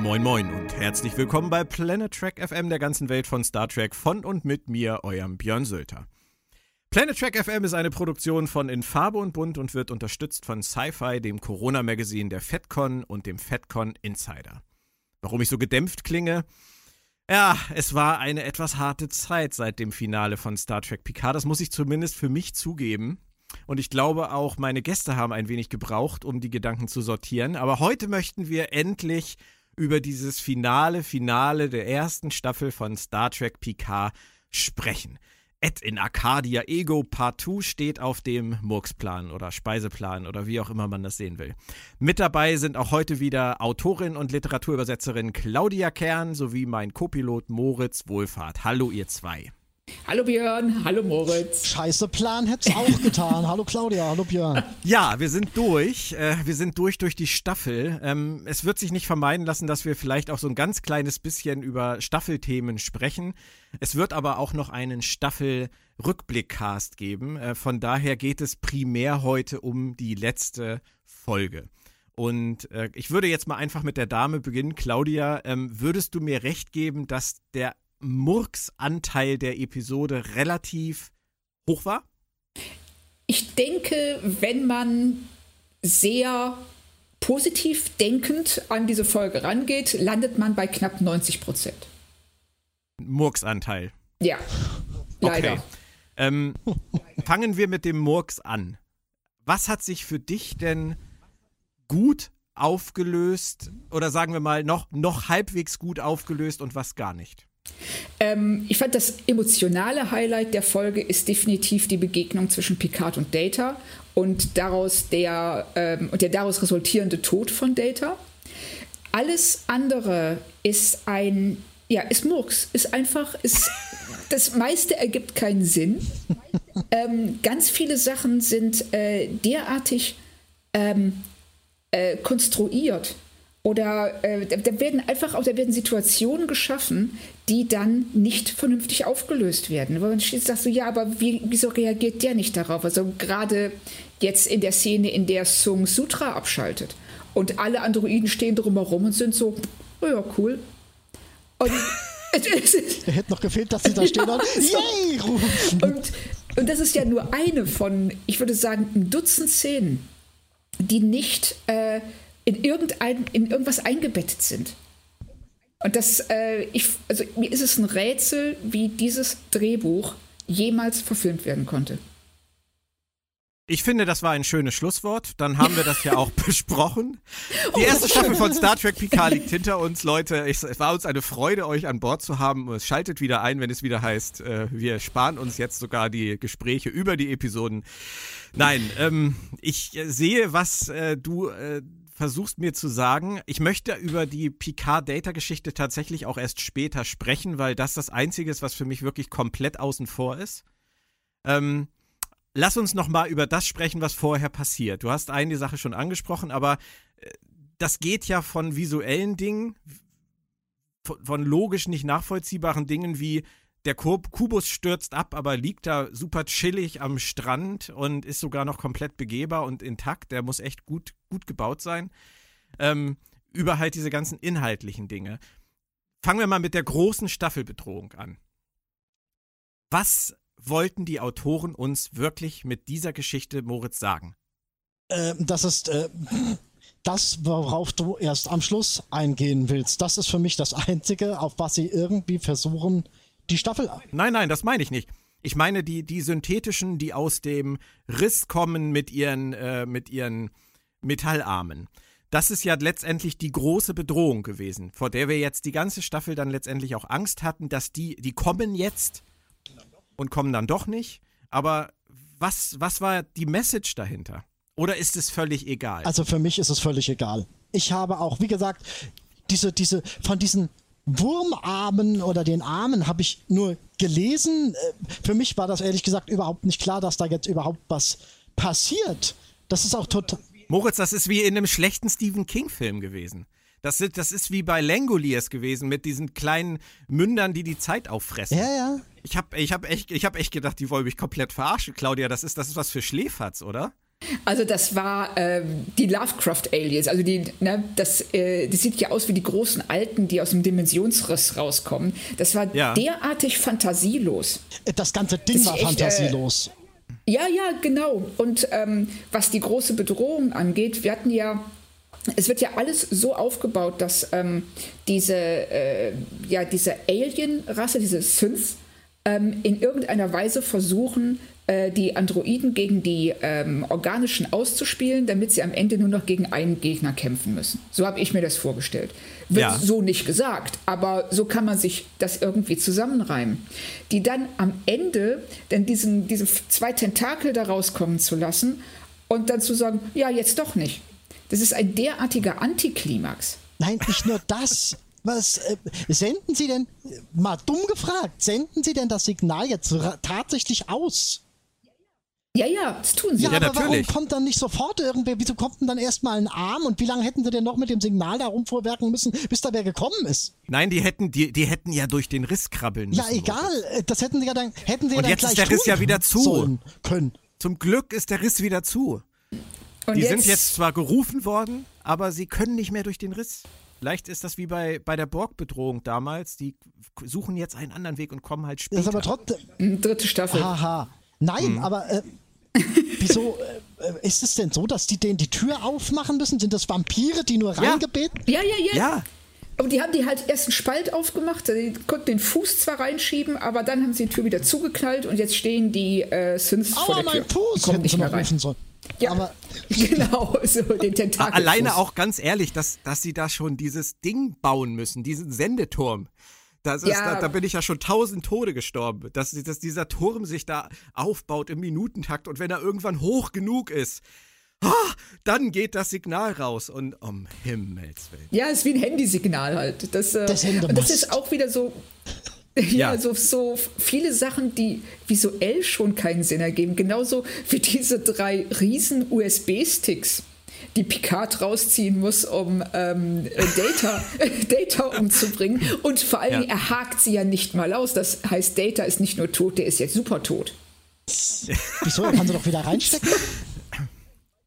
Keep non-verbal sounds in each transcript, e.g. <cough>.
Moin Moin und herzlich willkommen bei Planet Trek FM der ganzen Welt von Star Trek von und mit mir, eurem Björn Sölter. Planet Trek FM ist eine Produktion von In Farbe und Bunt und wird unterstützt von Sci-Fi, dem Corona-Magazin der FedCon und dem FedCon Insider. Warum ich so gedämpft klinge? Ja, es war eine etwas harte Zeit seit dem Finale von Star Trek Picard. Das muss ich zumindest für mich zugeben. Und ich glaube auch, meine Gäste haben ein wenig gebraucht, um die Gedanken zu sortieren. Aber heute möchten wir endlich über dieses finale Finale der ersten Staffel von Star Trek Picard sprechen. Ed in Arcadia Ego Part 2 steht auf dem Murksplan oder Speiseplan oder wie auch immer man das sehen will. Mit dabei sind auch heute wieder Autorin und Literaturübersetzerin Claudia Kern sowie mein Copilot Moritz Wohlfahrt. Hallo ihr zwei. Hallo Björn, hallo Moritz. Scheiße Plan hätte es auch <laughs> getan. hallo Claudia, hallo Björn. Ja, wir sind durch. Äh, wir sind durch durch die Staffel. Ähm, es wird sich nicht vermeiden lassen, dass wir vielleicht auch so ein ganz kleines bisschen über Staffelthemen sprechen. Es wird aber auch noch einen Staffel-Rückblickcast geben. Äh, von daher geht es primär heute um die letzte Folge. Und äh, ich würde jetzt mal einfach mit der Dame beginnen. Claudia, ähm, würdest du mir recht geben, dass der Murks-Anteil der Episode relativ hoch war? Ich denke, wenn man sehr positiv denkend an diese Folge rangeht, landet man bei knapp 90 Prozent. Murks-Anteil. Ja, leider. Okay. Ähm, fangen wir mit dem Murks an. Was hat sich für dich denn gut aufgelöst oder sagen wir mal noch, noch halbwegs gut aufgelöst und was gar nicht? Ähm, ich fand, das emotionale Highlight der Folge ist definitiv die Begegnung zwischen Picard und Data und daraus der, ähm, und der daraus resultierende Tod von Data. Alles andere ist ein, ja, ist Murks, ist einfach, ist, das meiste ergibt keinen Sinn. Ähm, ganz viele Sachen sind äh, derartig ähm, äh, konstruiert oder äh, da werden einfach auch, da werden Situationen geschaffen, die dann nicht vernünftig aufgelöst werden. Weil man steht sagt so, ja, aber wie, wieso reagiert der nicht darauf? Also gerade jetzt in der Szene, in der Sung Sutra abschaltet und alle Androiden stehen drumherum und sind so, oh ja, cool. Und <laughs> er hätte noch gefehlt, dass sie da stehen und <laughs> Yay! rufen. Und, und das ist ja nur eine von, ich würde sagen, ein Dutzend Szenen, die nicht äh, in, irgendein, in irgendwas eingebettet sind. Und das, äh, ich, also mir ist es ein Rätsel, wie dieses Drehbuch jemals verfilmt werden konnte. Ich finde, das war ein schönes Schlusswort. Dann haben wir das ja auch <laughs> besprochen. Die erste Staffel von Star Trek Picard liegt hinter uns, Leute. Es war uns eine Freude, euch an Bord zu haben. Es schaltet wieder ein, wenn es wieder heißt, äh, wir sparen uns jetzt sogar die Gespräche über die Episoden. Nein, ähm, ich sehe, was äh, du äh, versuchst mir zu sagen, ich möchte über die Picard-Data-Geschichte tatsächlich auch erst später sprechen, weil das das Einzige ist, was für mich wirklich komplett außen vor ist. Ähm, lass uns noch mal über das sprechen, was vorher passiert. Du hast eine Sache schon angesprochen, aber äh, das geht ja von visuellen Dingen, von, von logisch nicht nachvollziehbaren Dingen wie der Kubus stürzt ab, aber liegt da super chillig am Strand und ist sogar noch komplett begehbar und intakt. Der muss echt gut, gut gebaut sein. Ähm, über halt diese ganzen inhaltlichen Dinge. Fangen wir mal mit der großen Staffelbedrohung an. Was wollten die Autoren uns wirklich mit dieser Geschichte, Moritz, sagen? Äh, das ist äh, das, worauf du erst am Schluss eingehen willst. Das ist für mich das Einzige, auf was sie irgendwie versuchen, die Staffel. Nein, nein, das meine ich nicht. Ich meine die, die synthetischen, die aus dem Riss kommen mit ihren, äh, mit ihren Metallarmen. Das ist ja letztendlich die große Bedrohung gewesen, vor der wir jetzt die ganze Staffel dann letztendlich auch Angst hatten, dass die, die kommen jetzt und kommen dann doch nicht. Aber was, was war die Message dahinter? Oder ist es völlig egal? Also für mich ist es völlig egal. Ich habe auch, wie gesagt, diese, diese, von diesen Wurmarmen oder den Armen habe ich nur gelesen. Äh, für mich war das ehrlich gesagt überhaupt nicht klar, dass da jetzt überhaupt was passiert. Das ist auch total. Moritz, das ist wie in einem schlechten Stephen King-Film gewesen. Das ist, das ist wie bei Langoliers gewesen mit diesen kleinen Mündern, die die Zeit auffressen. Ja, ja. Ich habe ich hab echt, hab echt gedacht, die wollen mich komplett verarschen, Claudia. Das ist, das ist was für Schläferz, oder? Also das war ähm, die Lovecraft-Aliens. Also die, ne, das, äh, das sieht ja aus wie die großen Alten, die aus dem Dimensionsriss rauskommen. Das war ja. derartig fantasielos. Das ganze Ding war echt, fantasielos. Äh, ja, ja, genau. Und ähm, was die große Bedrohung angeht, wir hatten ja es wird ja alles so aufgebaut, dass ähm, diese, äh, ja, diese Alien-Rasse, diese Synths, ähm, in irgendeiner Weise versuchen, äh, die Androiden gegen die ähm, organischen auszuspielen, damit sie am Ende nur noch gegen einen Gegner kämpfen müssen. So habe ich mir das vorgestellt. Wird ja. so nicht gesagt, aber so kann man sich das irgendwie zusammenreimen. Die dann am Ende dann diesen, diese zwei Tentakel da rauskommen zu lassen und dann zu sagen, ja, jetzt doch nicht. Das ist ein derartiger Antiklimax. Nein, nicht nur das. Was äh, senden Sie denn, mal dumm gefragt, senden Sie denn das Signal jetzt tatsächlich aus? Ja, ja, das tun sie. Ja, ja aber natürlich. warum kommt dann nicht sofort irgendwer? Wieso kommt denn dann erstmal ein Arm und wie lange hätten sie denn noch mit dem Signal da rumvorwerken müssen, bis da wer gekommen ist? Nein, die hätten, die, die hätten ja durch den Riss krabbeln müssen. Ja, egal. Oder? Das hätten sie ja dann, hätten sie und ja dann jetzt ist der Riss ja wieder zu. Können. Zum Glück ist der Riss wieder zu. Und die jetzt? sind jetzt zwar gerufen worden, aber sie können nicht mehr durch den Riss. Vielleicht ist das wie bei, bei der Borg-Bedrohung damals. Die suchen jetzt einen anderen Weg und kommen halt später. Das ist aber trotzdem. Dritte Staffel. Haha. Nein, mhm. aber äh, wieso äh, ist es denn so, dass die denen die Tür aufmachen müssen? Sind das Vampire, die nur ja. reingebeten? Ja, ja, ja. Ja. Aber die haben die halt erst einen Spalt aufgemacht, die konnten den Fuß zwar reinschieben, aber dann haben sie die Tür wieder zugeknallt und jetzt stehen die äh, Synths Aua, vor der Tür. mein Fuß! Kommt nicht mehr rein. Sollen. Ja, aber <laughs> genau, so den Tentakel. Alleine auch ganz ehrlich, dass, dass sie da schon dieses Ding bauen müssen, diesen Sendeturm. Das ist, ja. da, da, bin ich ja schon tausend Tode gestorben, dass, dass dieser Turm sich da aufbaut im Minutentakt und wenn er irgendwann hoch genug ist, ah, dann geht das Signal raus und um Himmels Willen. Ja, es ist wie ein Handysignal halt. Das, äh, das, das ist auch wieder so. <laughs> Ja, ja, So, so viele Sachen, die visuell schon keinen Sinn ergeben. Genauso wie diese drei riesen USB-Sticks die Picard rausziehen muss, um ähm, Data, <laughs> Data umzubringen. Und vor allem, ja. er hakt sie ja nicht mal aus. Das heißt, Data ist nicht nur tot, der ist jetzt super tot. Wieso? Er kann sie doch wieder reinstecken? <laughs>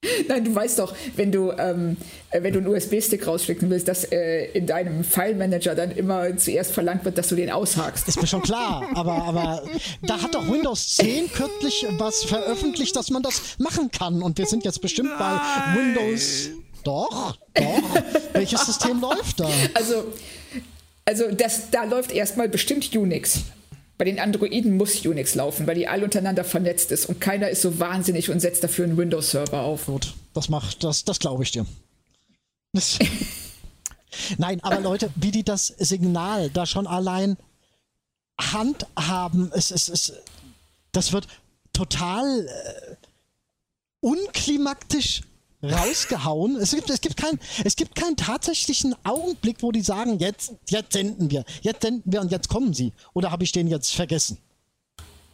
<laughs> Nein, du weißt doch, wenn du, ähm, äh, wenn du einen USB-Stick rausschicken willst, dass äh, in deinem File-Manager dann immer zuerst verlangt wird, dass du den aushakst. Ist mir schon klar, aber, aber da hat doch Windows 10 kürzlich was veröffentlicht, dass man das machen kann. Und wir sind jetzt bestimmt Nein. bei Windows. Doch, doch. Welches System läuft da? Also, also das, da läuft erstmal bestimmt Unix. Bei den Androiden muss Unix laufen, weil die alle untereinander vernetzt ist und keiner ist so wahnsinnig und setzt dafür einen Windows-Server auf. Gut, das macht, das, das glaube ich dir. <laughs> Nein, aber Leute, wie die das Signal da schon allein handhaben, es, es, es, das wird total äh, unklimaktisch rausgehauen. Es gibt, es gibt, kein, es gibt keinen tatsächlichen Augenblick, wo die sagen, jetzt, jetzt senden wir, jetzt senden wir und jetzt kommen sie. Oder habe ich den jetzt vergessen?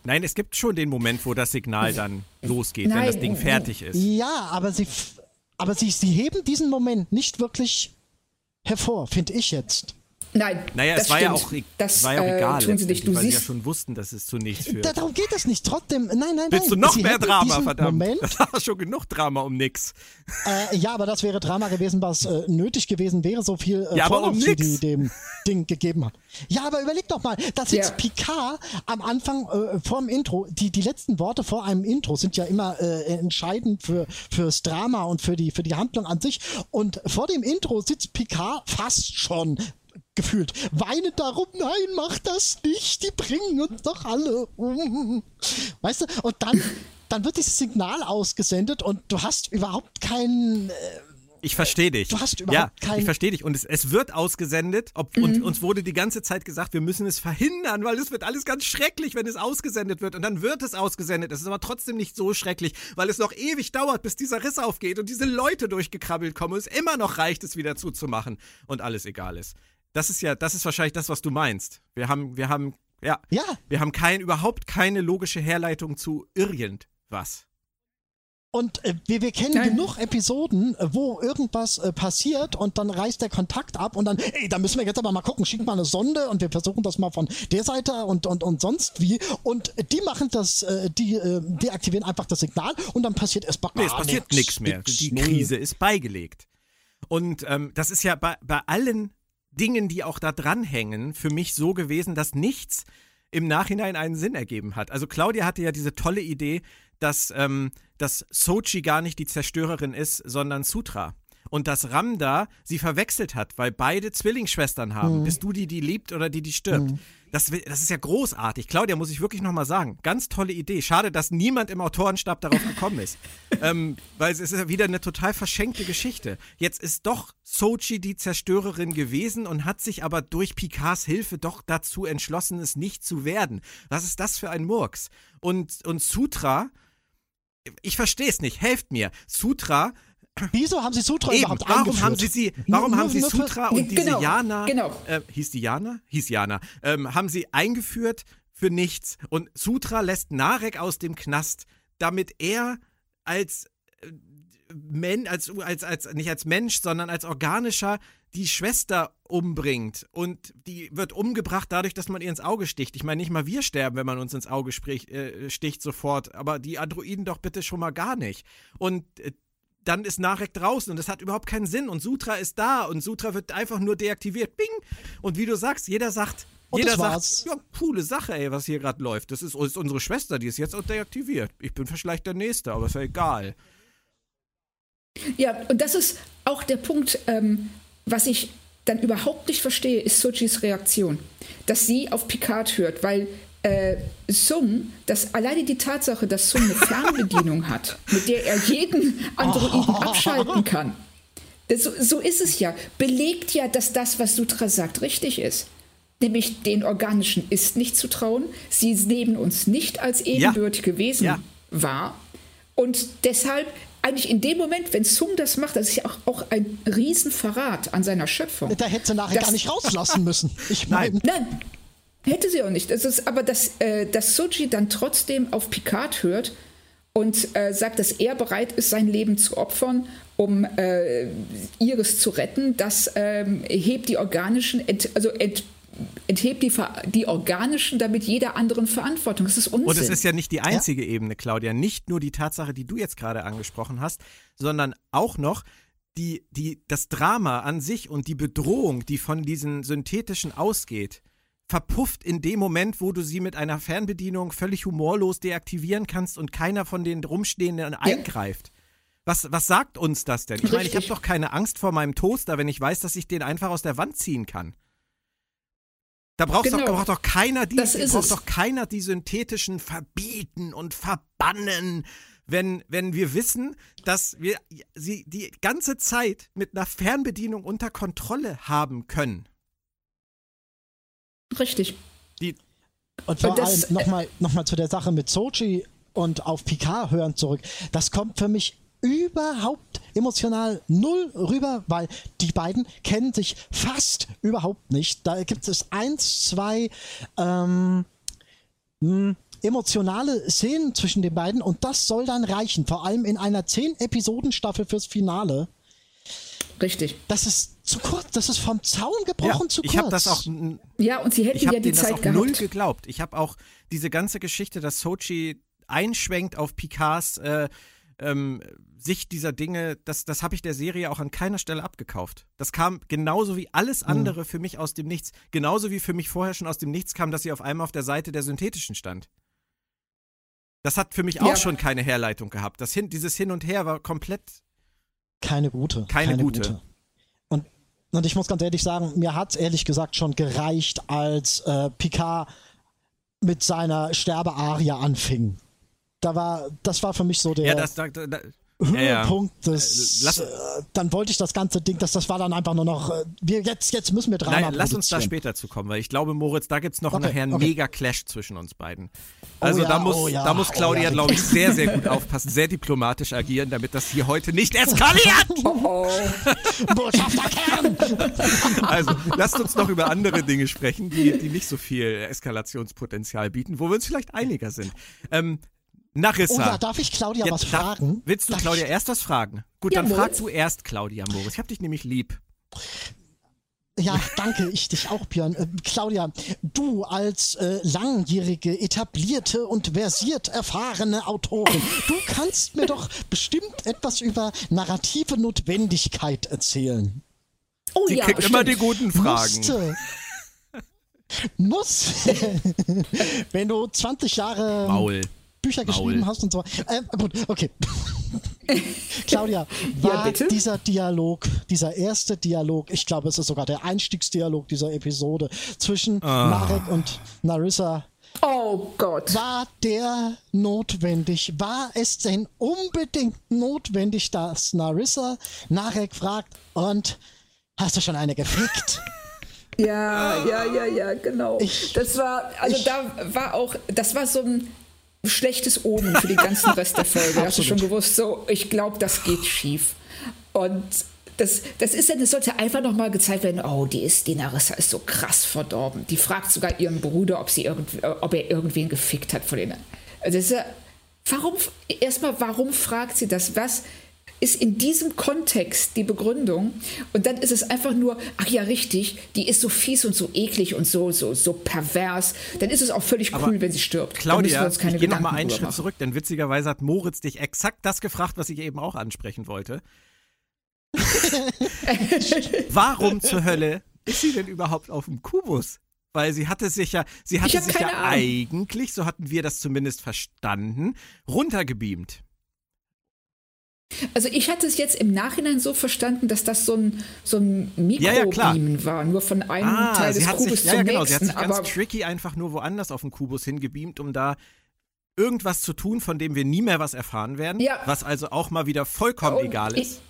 Nein, es gibt schon den Moment, wo das Signal dann losgeht, Nein. wenn das Ding fertig ist. Ja, aber sie, aber sie, sie heben diesen Moment nicht wirklich hervor, finde ich jetzt. Nein, naja, das es war stimmt. ja auch, das, war ja auch äh, egal, tun sie nicht. Du weil siehst, sie ja schon wussten, dass es zu nichts führt. darum geht es nicht. Trotzdem, nein, nein, nein. Willst du noch sie mehr Drama, verdammt? Moment. <laughs> Das war schon genug Drama um nix. Äh, ja, aber das wäre Drama gewesen, was äh, nötig gewesen wäre, so viel äh, ja, aber um nix. die dem Ding gegeben hat. Ja, aber überleg doch mal, da sitzt ja. Picard am Anfang äh, vor dem Intro. Die, die letzten Worte vor einem Intro sind ja immer äh, entscheidend für fürs Drama und für die für die Handlung an sich. Und vor dem Intro sitzt Picard fast schon gefühlt. Weine darum, nein, mach das nicht, die bringen uns doch alle um. Weißt du, und dann, dann wird dieses Signal ausgesendet und du hast überhaupt keinen. Äh, ich verstehe dich. Du hast überhaupt ja, keinen. Ich verstehe dich. Und es, es wird ausgesendet. Ob, mhm. Und uns wurde die ganze Zeit gesagt, wir müssen es verhindern, weil es wird alles ganz schrecklich, wenn es ausgesendet wird. Und dann wird es ausgesendet. Es ist aber trotzdem nicht so schrecklich, weil es noch ewig dauert, bis dieser Riss aufgeht und diese Leute durchgekrabbelt kommen und es immer noch reicht, es wieder zuzumachen und alles egal ist. Das ist ja, das ist wahrscheinlich das, was du meinst. Wir haben, wir haben, ja, ja. wir haben kein, überhaupt keine logische Herleitung zu irgendwas. Und äh, wir, wir kennen Nein. genug Episoden, äh, wo irgendwas äh, passiert und dann reißt der Kontakt ab und dann, ey, da müssen wir jetzt aber mal gucken, schick mal eine Sonde und wir versuchen das mal von der Seite und, und, und sonst wie. Und die machen das, äh, die äh, deaktivieren einfach das Signal und dann passiert erstmal Nee, es passiert nichts mehr. Die Krise ist beigelegt. Und ähm, das ist ja bei, bei allen Dingen, die auch da dranhängen, für mich so gewesen, dass nichts im Nachhinein einen Sinn ergeben hat. Also Claudia hatte ja diese tolle Idee, dass, ähm, dass Sochi gar nicht die Zerstörerin ist, sondern Sutra. Und dass Ramda sie verwechselt hat, weil beide Zwillingsschwestern haben. Bist du die, die liebt oder die, die stirbt? Das, das ist ja großartig. Claudia, muss ich wirklich nochmal sagen. Ganz tolle Idee. Schade, dass niemand im Autorenstab darauf gekommen ist. <laughs> ähm, weil es ist ja wieder eine total verschenkte Geschichte. Jetzt ist doch Sochi die Zerstörerin gewesen und hat sich aber durch Picards Hilfe doch dazu entschlossen, es nicht zu werden. Was ist das für ein Murks? Und, und Sutra, ich verstehe es nicht, helft mir. Sutra, Wieso haben sie Sutra eben, überhaupt warum eingeführt? haben sie sie, warum Nur- haben sie nur für- Sutra und diese Genau, Jana, genau. äh, hieß die Jana? Hieß Jana, ähm, haben sie eingeführt für nichts und Sutra lässt Narek aus dem Knast, damit er als äh, Men, als, als, als, nicht als Mensch, sondern als organischer die Schwester umbringt und die wird umgebracht dadurch, dass man ihr ins Auge sticht. Ich meine, nicht mal wir sterben, wenn man uns ins Auge sprich, äh, sticht sofort, aber die Androiden doch bitte schon mal gar nicht. Und äh, dann ist Narek draußen und das hat überhaupt keinen Sinn und Sutra ist da und Sutra wird einfach nur deaktiviert. Bing! Und wie du sagst, jeder sagt, Und jeder sagt, ja, coole Sache, ey, was hier gerade läuft. Das ist, ist unsere Schwester, die ist jetzt auch deaktiviert. Ich bin vielleicht der Nächste, aber ist ja egal. Ja, und das ist auch der Punkt, ähm, was ich dann überhaupt nicht verstehe, ist Sochis Reaktion. Dass sie auf Picard hört, weil äh, Sung, dass alleine die Tatsache, dass Sung eine Fernbedienung hat, mit der er jeden Androiden <laughs> abschalten kann, das, so, so ist es ja, belegt ja, dass das, was Sutra sagt, richtig ist. Nämlich den Organischen ist nicht zu trauen. Sie nehmen uns nicht als ebenbürtige Wesen Ja. wahr. Und deshalb, eigentlich in dem Moment, wenn Sung das macht, das ist ja auch, auch ein Riesenverrat an seiner Schöpfung. Da hätte sie nachher gar nicht rauslassen müssen. Ich <laughs> meine, Nein, hätte sie auch nicht. Das ist, aber dass, äh, dass Soji dann trotzdem auf Picard hört und äh, sagt, dass er bereit ist, sein Leben zu opfern, um äh, Iris zu retten, das ähm, hebt die organischen, ent, also ent, enthebt die, die organischen damit jeder anderen Verantwortung. Das ist Unsinn. Und es ist ja nicht die einzige Ebene, Claudia. Nicht nur die Tatsache, die du jetzt gerade angesprochen hast, sondern auch noch die, die, das Drama an sich und die Bedrohung, die von diesen synthetischen ausgeht, verpufft in dem Moment, wo du sie mit einer Fernbedienung völlig humorlos deaktivieren kannst und keiner von den Rumstehenden eingreift. Was, was sagt uns das denn? Ich meine, ich habe doch keine Angst vor meinem Toaster, wenn ich weiß, dass ich den einfach aus der Wand ziehen kann. Da brauchst Genau. doch, braucht doch keiner die, Das braucht es. doch keiner die synthetischen verbieten und verbannen, wenn, wenn wir wissen, dass wir sie die ganze Zeit mit einer Fernbedienung unter Kontrolle haben können. Richtig. Die, Und vor Und das- allem nochmal noch mal zu der Sache mit Sochi und auf Picard hören zurück. Das kommt für mich überhaupt emotional null rüber, weil die beiden kennen sich fast überhaupt nicht. Da gibt es eins, zwei ähm, mh, emotionale Szenen zwischen den beiden und das soll dann reichen. Vor allem in einer 10-Episoden-Staffel fürs Finale. Richtig. Das ist zu kurz, das ist vom Zaun gebrochen zu kurz. ich habe das auch Ja, und sie hätten ja die denen das Zeit auch gehabt. null geglaubt. Ich habe auch diese ganze Geschichte, dass Sochi einschwenkt auf Picards äh, ähm, Sicht dieser Dinge, das, das habe ich der Serie auch an keiner Stelle abgekauft. Das kam genauso wie alles Hm. andere für mich aus dem Nichts. Genauso wie für mich vorher schon aus dem Nichts kam, dass sie auf einmal auf der Seite der Synthetischen stand. Das hat für mich auch Ja. schon keine Herleitung gehabt. Das hin, dieses Hin und Her war komplett. Keine gute. Keine gute. Und, und ich muss ganz ehrlich sagen, mir hat es ehrlich gesagt schon gereicht, als äh, Picard mit seiner Sterbearie anfing. Da war, das war für mich so der Ja, das. Da, da, da, ja, ja. Höhepunkt des. Äh, lass- äh, dann wollte ich das ganze Ding, das, das war dann einfach nur noch. Äh, wir, jetzt, jetzt müssen wir Drama Nein, lass uns da später zu kommen, weil ich glaube, Moritz, da gibt es noch Okay, nachher einen okay. Mega-Clash zwischen uns beiden. Also ja, da, muss, oh da muss oh Claudia, ja. glaube ich, <laughs> sehr, sehr gut aufpassen, sehr diplomatisch agieren, damit das hier heute nicht <laughs> eskaliert. Oh, Botschafter Kern! <laughs> Also, lasst uns noch über andere Dinge sprechen, die, die nicht so viel Eskalationspotenzial bieten, wo wir uns vielleicht einiger sind. Ähm, Narissa. Oh ja, darf ich Claudia Jetzt was fragen? Willst du Darf Claudia ich- erst was fragen? Gut, Ja, dann frag Moritz. du erst Claudia, Moritz. Ich hab dich nämlich lieb. Ja, danke, ich dich auch, Björn. Äh, Claudia, du als äh, langjährige, etablierte und versiert erfahrene Autorin, du kannst mir doch bestimmt etwas über narrative Notwendigkeit erzählen. Oh Sie ja, kriegt immer die guten Fragen. Musste. Muss. <laughs> Wenn du 20 Jahre Maul. Bücher Maul. geschrieben hast und so. Äh, gut, okay. <laughs> Claudia, war bitte? dieser Dialog, dieser erste Dialog, ich glaube, es ist sogar der Einstiegsdialog dieser Episode zwischen Ah. Marek und Narissa, Oh Gott. war der notwendig? War es denn unbedingt notwendig, dass Narissa Narek fragt und hast du schon eine gefickt? Ja, ja, ja, ja, genau. Ich- das war, also da war auch, das war so ein schlechtes Omen für den ganzen Rest der Folge. <laughs> Hast du schon gewusst, so, ich glaube, das geht schief. Und das, das ist dann, es sollte einfach nochmal gezeigt werden, oh, die ist, die Narissa ist so krass verdorben. Die fragt sogar ihren Bruder, ob sie irgendwie, ob er irgendwen gefickt hat von denen. Also das ist ja, warum, erstmal, warum fragt sie das? Was ist in diesem Kontext die Begründung? Und dann ist es einfach nur, ach ja, richtig, die ist so fies und so eklig und so, so, so pervers. Dann ist es auch völlig cool, Aber wenn sie stirbt. Claudia, ich gehe noch Gedanken mal einen Schritt machen. zurück, denn witzigerweise hat Moritz dich exakt das gefragt, was ich eben auch ansprechen wollte. <laughs> Warum zur Hölle ist sie denn überhaupt auf dem Kubus? Weil sie hatte sich ja, sie hatte sich ja Ahnung. eigentlich, so hatten wir das zumindest verstanden, runtergebeamt. Also ich hatte es jetzt im Nachhinein so verstanden, dass das so ein, so ein Ja, ja. Mikrobeamen war, nur von einem Teil sie des Kubus sich, ja, zum ja, genau, sie hat nächsten. sich ganz aber tricky einfach nur woanders auf dem Kubus hingebeamt, um da irgendwas zu tun, von dem wir nie mehr was erfahren werden, Ja. was also auch mal wieder vollkommen Und egal ich- ist.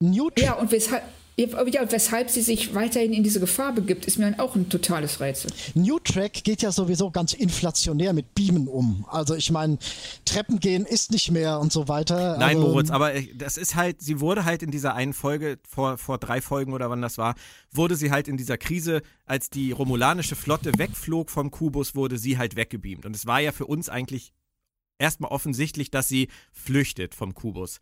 Newt, Ja, und weshalb, ja, und weshalb sie sich weiterhin in diese Gefahr begibt, ist mir dann auch ein totales Rätsel. New Track geht ja sowieso ganz inflationär mit Beamen um. Also ich meine, Treppen gehen ist nicht mehr und so weiter. Nein, also, Moritz, aber äh, das ist halt, sie wurde halt in dieser einen Folge, vor, vor drei Folgen oder wann das war, wurde sie halt in dieser Krise, als die romulanische Flotte wegflog vom Kubus, wurde sie halt weggebeamt. Und es war ja für uns eigentlich erstmal offensichtlich, dass sie flüchtet vom Kubus.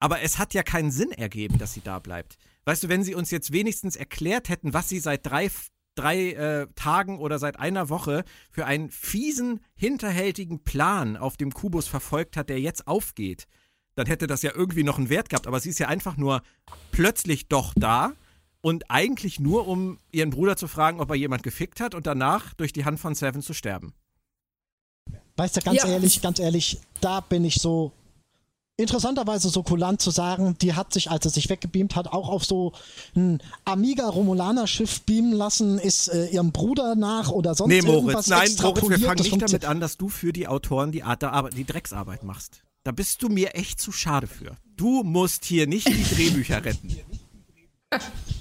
Aber es hat ja keinen Sinn ergeben, dass sie da bleibt. Weißt du, wenn sie uns jetzt wenigstens erklärt hätten, was sie seit drei, drei äh, Tagen oder seit einer Woche für einen fiesen, hinterhältigen Plan auf dem Kubus verfolgt hat, der jetzt aufgeht, dann hätte das ja irgendwie noch einen Wert gehabt. Aber sie ist ja einfach nur plötzlich doch da und eigentlich nur, um ihren Bruder zu fragen, ob er jemand gefickt hat und danach durch die Hand von Seven zu sterben. Weißt du, ganz Ja. ehrlich, ganz ehrlich, da bin ich so interessanterweise so kulant zu sagen, die hat sich, als sie sich weggebeamt hat, auch auf so ein Amiga-Romulaner-Schiff beamen lassen, ist äh, ihrem Bruder nach oder sonst Nee, irgendwas Moritz, nein, Moritz, wir fangen nicht damit an, dass du für die Autoren die, Art der Arbeit, die Drecksarbeit machst. Da bist du mir echt zu schade für. Du musst hier nicht die Drehbücher retten.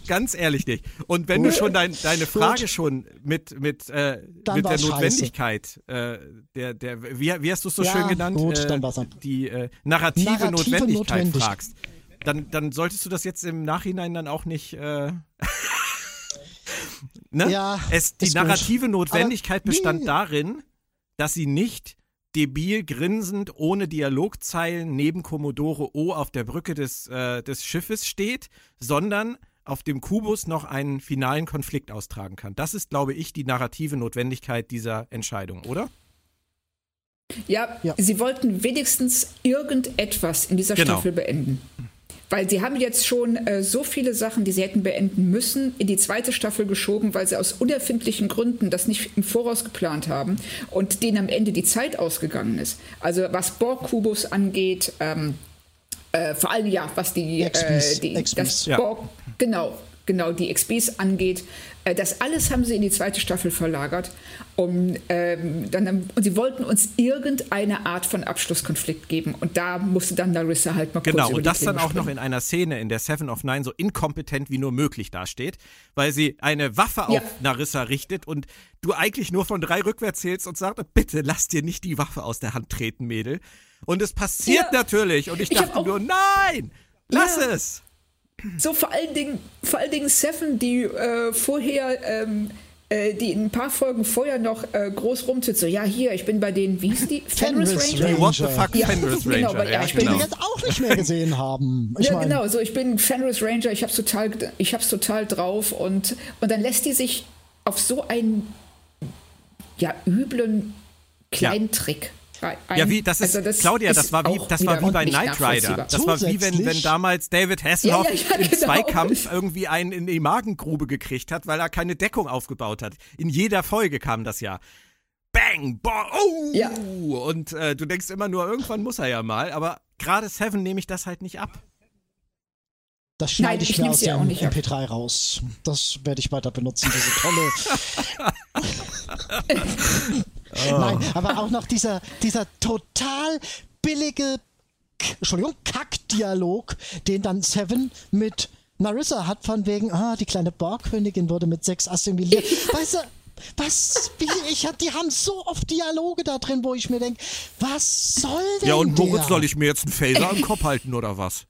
Ganz ehrlich nicht. Und wenn du schon dein, deine Frage schon mit, mit, äh, mit der. Notwendigkeit, äh, der, der, wie, wie hast du es so Ja, schön genannt? gut, äh, die äh, narrative, Narrative Notwendigkeit Notwendig- fragst. Dann, dann solltest du das jetzt im Nachhinein dann auch nicht. Äh, <laughs> ne? Ja, es, die ist gut. narrative Notwendigkeit Aber- bestand nee. darin, dass sie nicht debil grinsend ohne Dialogzeilen neben Commodore O auf der Brücke des, äh, des Schiffes steht, sondern auf dem Kubus noch einen finalen Konflikt austragen kann. Das ist, glaube ich, die narrative Notwendigkeit dieser Entscheidung, oder? Ja, Ja. sie wollten wenigstens irgendetwas in dieser Genau. Staffel beenden. Weil sie haben jetzt schon äh, so viele Sachen, die sie hätten beenden müssen, in die zweite Staffel geschoben, weil sie aus unerfindlichen Gründen das nicht im Voraus geplant haben und denen am Ende die Zeit ausgegangen ist. Also was Borg-Kubus angeht, ähm, äh, vor allem ja, was die, äh, XPs, die XPs. das Ja. Borg, genau, genau, die XBs angeht. Äh, das alles haben sie in die zweite Staffel verlagert. Um, ähm, dann, und sie wollten uns irgendeine Art von Abschlusskonflikt geben. Und da musste dann Larissa halt mal kurz Genau, und das dann Klinge auch noch springen. in einer Szene, in der Seven of Nine so inkompetent wie nur möglich dasteht, weil sie eine Waffe auf Ja. Narissa richtet und du eigentlich nur von drei rückwärts zählst und sagst, bitte lass dir nicht die Waffe aus der Hand treten, Mädel. Und es passiert Ja. natürlich und ich Ich dachte nur, nein, lass Ja. es. So vor allen Dingen, vor allen Dingen Seven, die äh, vorher ähm, äh, die ein paar Folgen vorher noch äh, groß rumzieht, so, ja, hier, ich bin bei den, wie hieß die? Fenris Ranger? Ranger. What the fuck, Ja, Fenris <laughs> genau, Ranger. weil- ja, ja, ich genau. wir jetzt auch nicht mehr gesehen haben. Ich ja, mein, genau, so ich bin Fenris Ranger, ich hab's total, ich hab's total drauf und, und dann lässt die sich auf so einen ja, üblen kleinen Trick ein. Ja, wie, das ist, Also Claudia, das war wie, das war wie bei Knight Rider. Das war wie wenn, wenn damals David Hasselhoff Ja, ja, ja, im genau. Zweikampf irgendwie einen in die Magengrube gekriegt hat, weil er keine Deckung aufgebaut hat. In jeder Folge kam das ja. Bang, boah, oh! Ja. Und äh, du denkst immer nur, irgendwann muss er ja mal, aber gerade Seven nehme ich das halt nicht ab. Das schneide Nein, ich, ich mir aus ja dem auch nicht ab. MP3 raus. Das werde ich weiter benutzen, diese tolle. <laughs> <laughs> Nein, aber auch noch dieser, dieser total billige, K- Entschuldigung, Kackdialog, den dann Seven mit Narissa hat, von wegen, ah, die kleine Borgkönigin wurde mit Sex assimiliert. weißt du, was, wie, ich hab, die haben so oft Dialoge da drin, wo ich mir denke, was soll denn Ja, und Moritz, der? soll ich mir jetzt einen Phaser am Kopf halten oder was?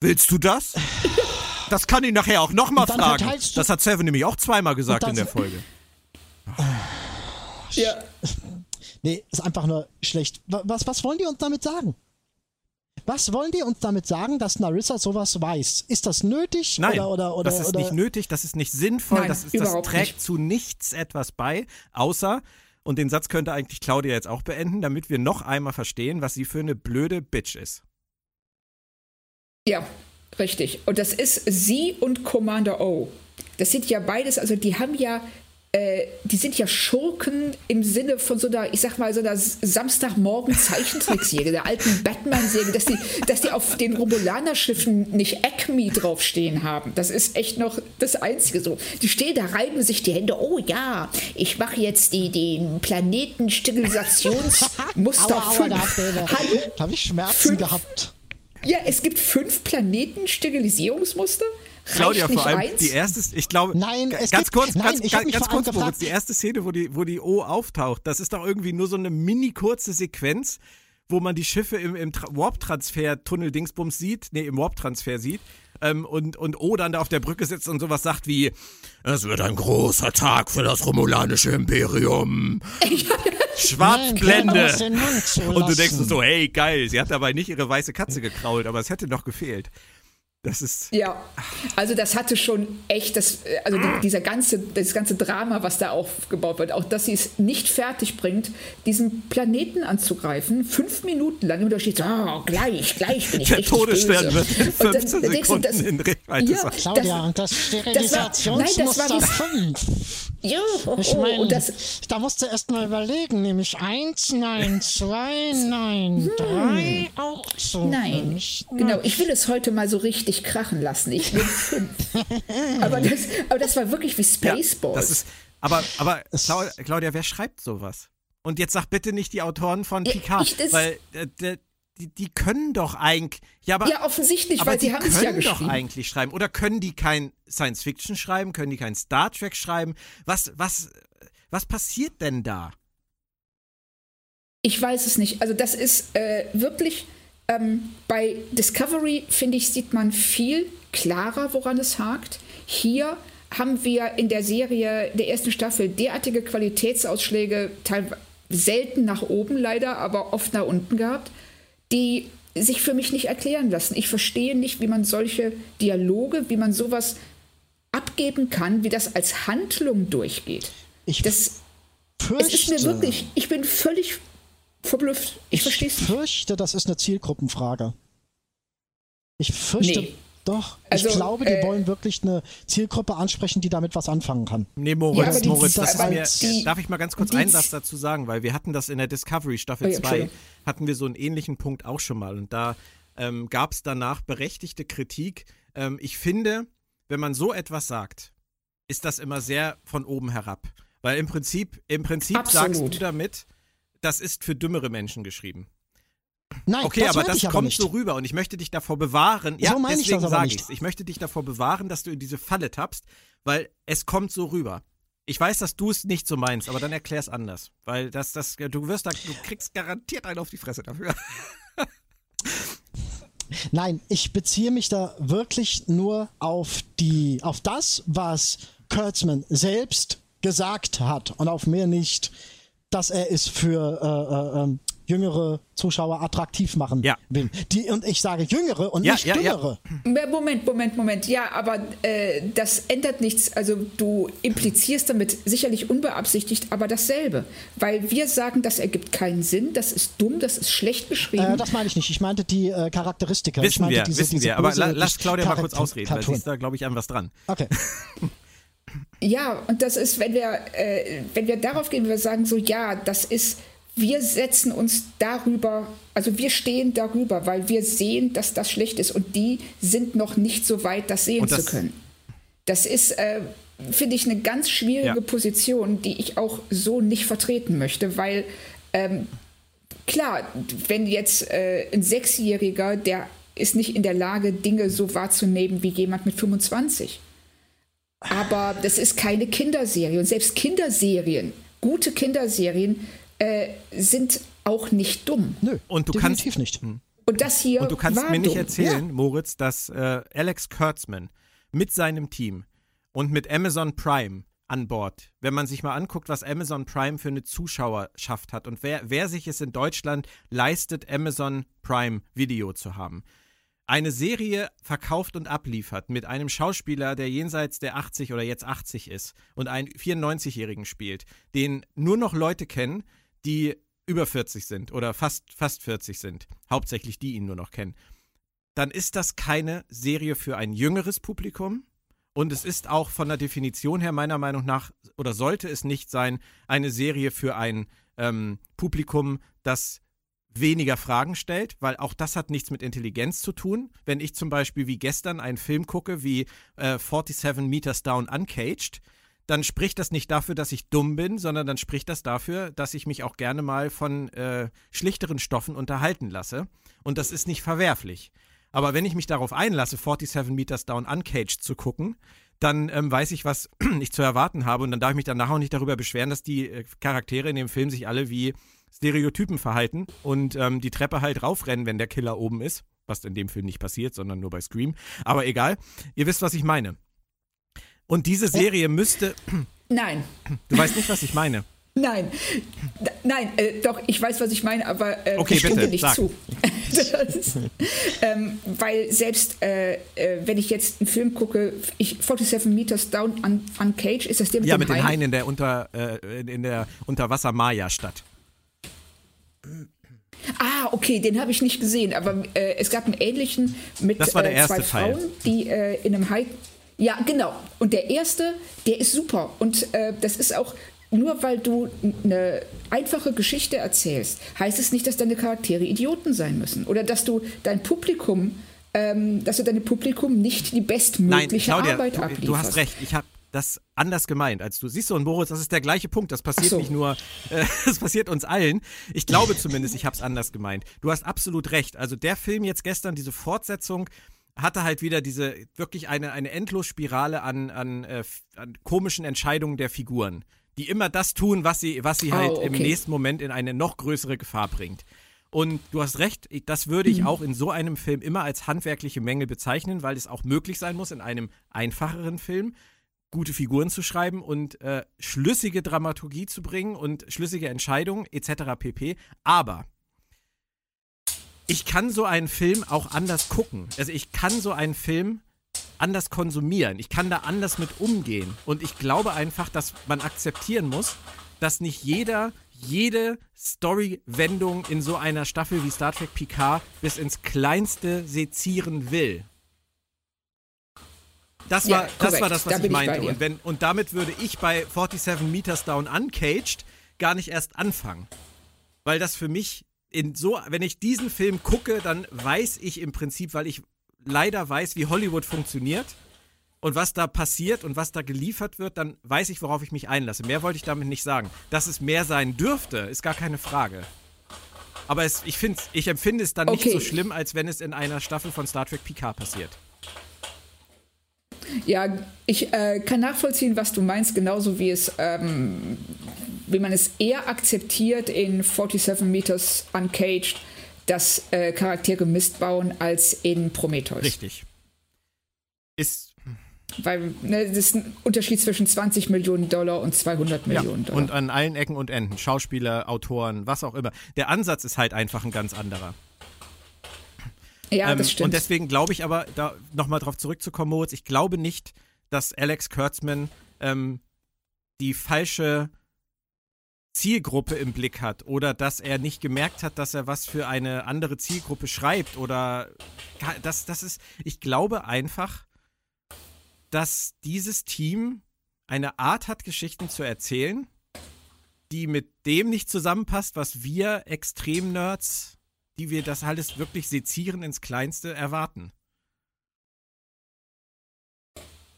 Willst du das? Das kann ich nachher auch nochmal fragen. Das hat Seven nämlich auch zweimal gesagt in der Folge. Ja. <laughs> Nee, ist einfach nur schlecht. Wa- Was, was wollen die uns damit sagen? Was wollen die uns damit sagen, dass Narissa sowas weiß? Ist das nötig? Nein, oder, oder, oder, das ist oder? nicht nötig, das ist nicht sinnvoll, Nein, das, ist, das trägt nicht. zu nichts etwas bei, außer, und den Satz könnte eigentlich Claudia jetzt auch beenden, damit wir noch einmal verstehen, was sie für eine blöde Bitch ist. Ja, richtig. Und das ist sie und Commander O. Das sind ja beides, also die haben ja, äh, die sind ja Schurken im Sinne von so einer, ich sag mal, so einer Samstagmorgen-Zeichentrickserie, der alten Batman-Serie, dass die, dass die auf den Romulaner-Schiffen nicht Acme draufstehen haben. Das ist echt noch das Einzige so. Die stehen da, reiben sich die Hände. Oh ja, ich mache jetzt die, den Planeten-Sterilisationsmuster <laughs> Aua, aua, 5. da habt ihr- Hallo? da habe ich Schmerzen Fünf. gehabt. Ja, es gibt fünf Planeten-Sterilisierungsmuster. Claudia, vor allem eins? die erste, ich glaube, Nein, ganz gibt- kurz, nein, ganz, ganz, ganz kurz, Moritz, die erste Szene, wo die, wo die O auftaucht, das ist doch irgendwie nur so eine mini kurze Sequenz, wo man die Schiffe im, im Tra- Warp-Transfer-Tunnel-Dingsbums sieht, nee, im Warp-Transfer sieht, ähm, und, und O dann da auf der Brücke sitzt und sowas sagt wie, es wird ein großer Tag für das romulanische Imperium. <laughs> Schwarzblende. Nein. Und du denkst so, hey, geil, sie hat dabei nicht ihre weiße Katze gekrault, aber es hätte noch gefehlt. Das ist. Ja, also das hatte schon echt, das, also die, dieser ganze, das ganze Drama, was da aufgebaut wird, auch dass sie es nicht fertig bringt, diesen Planeten anzugreifen, fünf Minuten lang, und da steht so, oh, gleich, gleich bin ich <laughs> Der Todesstern wird in Und dann- 15 dann denkst du, Sekunden das- in Reichweite Ja, sein. Claudia, das- und das das war- Sterilisationsmuster nein, das 5. Ja, oh, Ich oh, meine, das, da musst du erst mal überlegen, nämlich eins, nein, zwei, nein, drei, auch so. Nein, genau. Ich will es heute mal so richtig krachen lassen. Ich will fünf. aber, das, aber das war wirklich wie Ja, Spaceballs. das ist, aber, aber Clau- Claudia, wer schreibt sowas? Und jetzt sag bitte nicht die Autoren von Ja, Picard, ich- das- weil äh, die, die können doch eigentlich. Ja, aber, ja, offensichtlich, aber weil die sie haben es können ja doch geschrieben. eigentlich schreiben. Oder können die kein Science Fiction schreiben? Können die kein Star Trek schreiben? Was, was, was passiert denn da? Ich weiß es nicht. Also das ist äh, wirklich ähm, bei Discovery finde ich sieht man viel klarer, woran es hakt. Hier haben wir in der Serie der ersten Staffel derartige Qualitätsausschläge, teilweise selten nach oben leider, aber oft nach unten gehabt, die sich für mich nicht erklären lassen. Ich verstehe nicht, wie man solche Dialoge, wie man sowas abgeben kann, wie das als Handlung durchgeht. Ich Das, fürchte, es ist mir wirklich, ich bin völlig verblüfft. Ich verstehe es nicht. fürchte, das ist eine Zielgruppenfrage. Ich fürchte, Nee. doch. Also, ich glaube, die äh, wollen wirklich eine Zielgruppe ansprechen, die damit was anfangen kann. Nee, Moritz, Ja, Moritz, das aber mir, die- darf ich mal ganz kurz einen Satz dazu sagen, weil wir hatten das in der Discovery Staffel Oh ja, 2, hatten wir so einen ähnlichen Punkt auch schon mal und da ähm, gab es danach berechtigte Kritik. Ähm, ich finde, wenn man so etwas sagt, ist das immer sehr von oben herab, weil im Prinzip, im Prinzip sagst du damit, das ist für dümmere Menschen geschrieben. Nein, Okay, das aber das ich aber kommt nicht. so rüber und ich möchte dich davor bewahren. Ja, So meine ich deswegen das aber sage ich's. Ich möchte dich davor bewahren, dass du in diese Falle tappst, weil es kommt so rüber. Ich weiß, dass du es nicht so meinst, aber dann erklär es anders, weil das, das, du wirst da, du kriegst garantiert einen auf die Fresse dafür. <laughs> Nein, ich beziehe mich da wirklich nur auf die, auf das, was Kurtzman selbst gesagt hat und auf mehr nicht, dass er es für äh, äh, ähm, jüngere Zuschauer attraktiv machen Ja. will. Die, und ich sage jüngere und Ja, nicht ja, ja. dümmere. Moment, Moment, Moment. Ja, aber äh, das ändert nichts. Also du implizierst damit sicherlich unbeabsichtigt, aber dasselbe. Weil wir sagen, das ergibt keinen Sinn, das ist dumm, das ist schlecht geschrieben. Äh, das meine ich nicht. Ich meinte die äh, Charakteristika. ich Wissen meinte wir, diese, wissen diese wir. Aber la, lass Claudia mal kurz ausreden, weil sie Karton. ist da, glaube ich, an was dran. Okay. <laughs> Ja, und das ist, wenn wir, äh, wenn wir darauf gehen, wir sagen so, ja, das ist, wir setzen uns darüber, also wir stehen darüber, weil wir sehen, dass das schlecht ist und die sind noch nicht so weit, das sehen das- zu können. Das ist, äh, finde ich, eine ganz schwierige Ja. Position, die ich auch so nicht vertreten möchte, weil ähm, klar, wenn jetzt äh, ein Sechsjähriger, der ist nicht in der Lage, Dinge so wahrzunehmen wie jemand mit 25. Aber das ist keine Kinderserie. Und selbst Kinderserien, gute Kinderserien, äh, sind auch nicht dumm. Nö, Und du definitiv kannst- nicht. Und das hier Und du kannst war mir nicht dumm. erzählen, Moritz, dass äh, Alex Kurtzman mit seinem Team und mit Amazon Prime an Bord, wenn man sich mal anguckt, was Amazon Prime für eine Zuschauerschaft hat und wer, wer sich es in Deutschland leistet, Amazon Prime Video zu haben. Eine Serie verkauft und abliefert mit einem Schauspieler, der jenseits der 80 oder jetzt 80 ist und einen 94-Jährigen spielt, den nur noch Leute kennen, die über 40 sind oder fast, fast 40 sind, hauptsächlich die ihn nur noch kennen, dann ist das keine Serie für ein jüngeres Publikum. Und es ist auch von der Definition her meiner Meinung nach, oder sollte es nicht sein, eine Serie für ein ähm, Publikum, das weniger Fragen stellt, weil auch das hat nichts mit Intelligenz zu tun. Wenn ich zum Beispiel wie gestern einen Film gucke, wie äh, 47 Meters Down Uncaged, dann spricht das nicht dafür, dass ich dumm bin, sondern dann spricht das dafür, dass ich mich auch gerne mal von äh, schlichteren Stoffen unterhalten lasse. Und das ist nicht verwerflich. Aber wenn ich mich darauf einlasse, 47 Meters Down Uncaged zu gucken, dann ähm, weiß ich, was <clears throat> ich zu erwarten habe. Und dann darf ich mich danach auch nicht darüber beschweren, dass die äh, Charaktere in dem Film sich alle wie Stereotypen verhalten und ähm, die Treppe halt raufrennen, wenn der Killer oben ist. Was in dem Film nicht passiert, sondern nur bei Scream. Aber egal. Ihr wisst, was ich meine. Und diese Serie müsste. <clears throat> Nein, Du weißt nicht, was ich meine. nein, nein, äh, doch, ich weiß, was ich meine, aber äh, Okay, ich stimme bitte, dir nicht sag. zu. <laughs> Das ähm, weil selbst äh, äh, wenn ich jetzt einen Film gucke, ich, 47 Meters Down un, Uncaged, ist das der mit Ja, dem mit den Haien? In der, Unter, äh, in der Unterwasser-Maya-Stadt. Ah, okay, den habe ich nicht gesehen, aber äh, es gab einen ähnlichen mit Das war der äh, erste zwei. Frauen, die äh, in einem Hai. Ja, genau. Und der erste, der ist super. Und äh, das ist auch, nur weil du eine einfache Geschichte erzählst, heißt es nicht, dass deine Charaktere Idioten sein müssen. Oder dass du dein Publikum, ähm, dass du deinem Publikum nicht die Nein, bestmögliche Claudia, Arbeit ablieferst. du hast recht. Ich habe das anders gemeint als du. Siehst du, und Moritz, das ist der gleiche Punkt. Das passiert so. nicht nur, <laughs> äh, das passiert uns allen. Ich glaube zumindest, ich habe es anders gemeint. Du hast absolut recht. Also der Film jetzt gestern, diese Fortsetzung, hatte halt wieder diese wirklich eine, eine Endlosspirale an, an, äh, an komischen Entscheidungen der Figuren, die immer das tun, was sie, was sie Oh, halt im okay. nächsten Moment in eine noch größere Gefahr bringt. Und du hast recht, das würde Mhm. ich auch in so einem Film immer als handwerkliche Mängel bezeichnen, weil es auch möglich sein muss, in einem einfacheren Film gute Figuren zu schreiben und äh, schlüssige Dramaturgie zu bringen und schlüssige Entscheidungen etc. pp. Aber ich kann so einen Film auch anders gucken. Also ich kann so einen Film anders konsumieren. Ich kann da anders mit umgehen. Und ich glaube einfach, dass man akzeptieren muss, dass nicht jeder jede Story-Wendung in so einer Staffel wie Star Trek Picard bis ins Kleinste sezieren will. Das Ja, war, das, war das, Da was ich bin ich meinte. dir. Und, wenn, und damit würde ich bei 47 Meters Down Uncaged gar nicht erst anfangen. Weil das für mich in so, wenn ich diesen Film gucke, dann weiß ich im Prinzip, weil ich leider weiß, wie Hollywood funktioniert und was da passiert und was da geliefert wird, dann weiß ich, worauf ich mich einlasse. Mehr wollte ich damit nicht sagen. Dass es mehr sein dürfte, ist gar keine Frage. Aber es, ich, ich empfinde es dann nicht Okay. so schlimm, als wenn es in einer Staffel von Star Trek Picard passiert. Ja, ich äh, kann nachvollziehen, was du meinst, genauso wie es, ähm, wie man es eher akzeptiert in 47 Meters Uncaged, dass äh, Charaktere Mist bauen, als in Prometheus. Richtig. Ist. Weil ne, das ist ein Unterschied zwischen 20 Millionen Dollar und 200 Millionen ja, Dollar. Und an allen Ecken und Enden. Schauspieler, Autoren, was auch immer. Der Ansatz ist halt einfach ein ganz anderer. Ja, ähm, das stimmt. Und deswegen glaube ich aber, da nochmal drauf zurückzukommen, Moritz, ich glaube nicht, dass Alex Kurtzman ähm, die falsche Zielgruppe im Blick hat oder dass er nicht gemerkt hat, dass er was für eine andere Zielgruppe schreibt oder das, das ist, ich glaube einfach, dass dieses Team eine Art hat, Geschichten zu erzählen, die mit dem nicht zusammenpasst, was wir Extrem-Nerds, die wir das alles wirklich sezieren ins Kleinste, erwarten.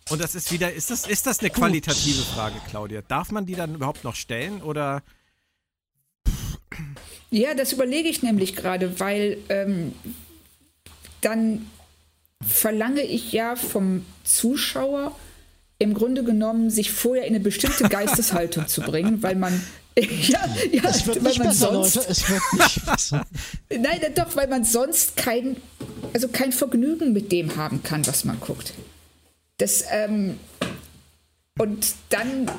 Und das ist wieder, ist das, ist das eine qualitative Frage, Claudia? Darf man die dann überhaupt noch stellen oder? Ja, das überlege ich nämlich gerade, weil ähm, dann verlange ich ja vom Zuschauer im Grunde genommen, sich vorher in eine bestimmte Geisteshaltung zu bringen, weil man <laughs> ja, ja, es wird weil nicht man besser, sonst, Leute. Es wird nicht <laughs> besser. Nein, doch, weil man sonst kein, also kein Vergnügen mit dem haben kann, was man guckt. Das, ähm, und dann,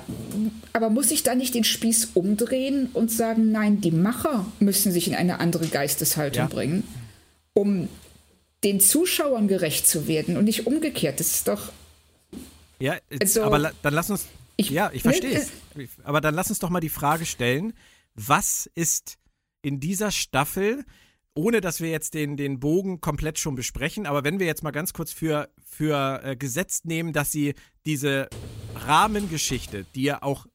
aber muss ich dann nicht den Spieß umdrehen und sagen, nein, die Macher müssen sich in eine andere Geisteshaltung ja. bringen, um den Zuschauern gerecht zu werden und nicht umgekehrt. Das ist doch. Ja, also, aber dann lass uns. Ich, ja, ich verstehe es. Aber dann lass uns doch mal die Frage stellen: Was ist in dieser Staffel ohne dass wir jetzt den, den Bogen komplett schon besprechen, aber wenn wir jetzt mal ganz kurz für, für äh, gesetzt nehmen, dass sie diese Rahmengeschichte, die ja auch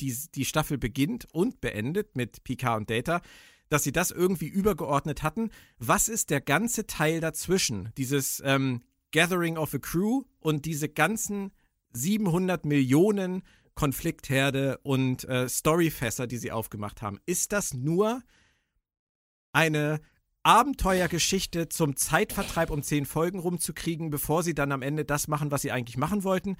die, die Staffel beginnt und beendet mit Picard und Data, dass sie das irgendwie übergeordnet hatten. Was ist der ganze Teil dazwischen? Dieses ähm, Gathering of a Crew und diese ganzen 700 Millionen Konfliktherde und äh, Storyfässer, die sie aufgemacht haben. Ist das nur eine Abenteuergeschichte zum Zeitvertreib um zehn Folgen rumzukriegen, bevor sie dann am Ende das machen, was sie eigentlich machen wollten.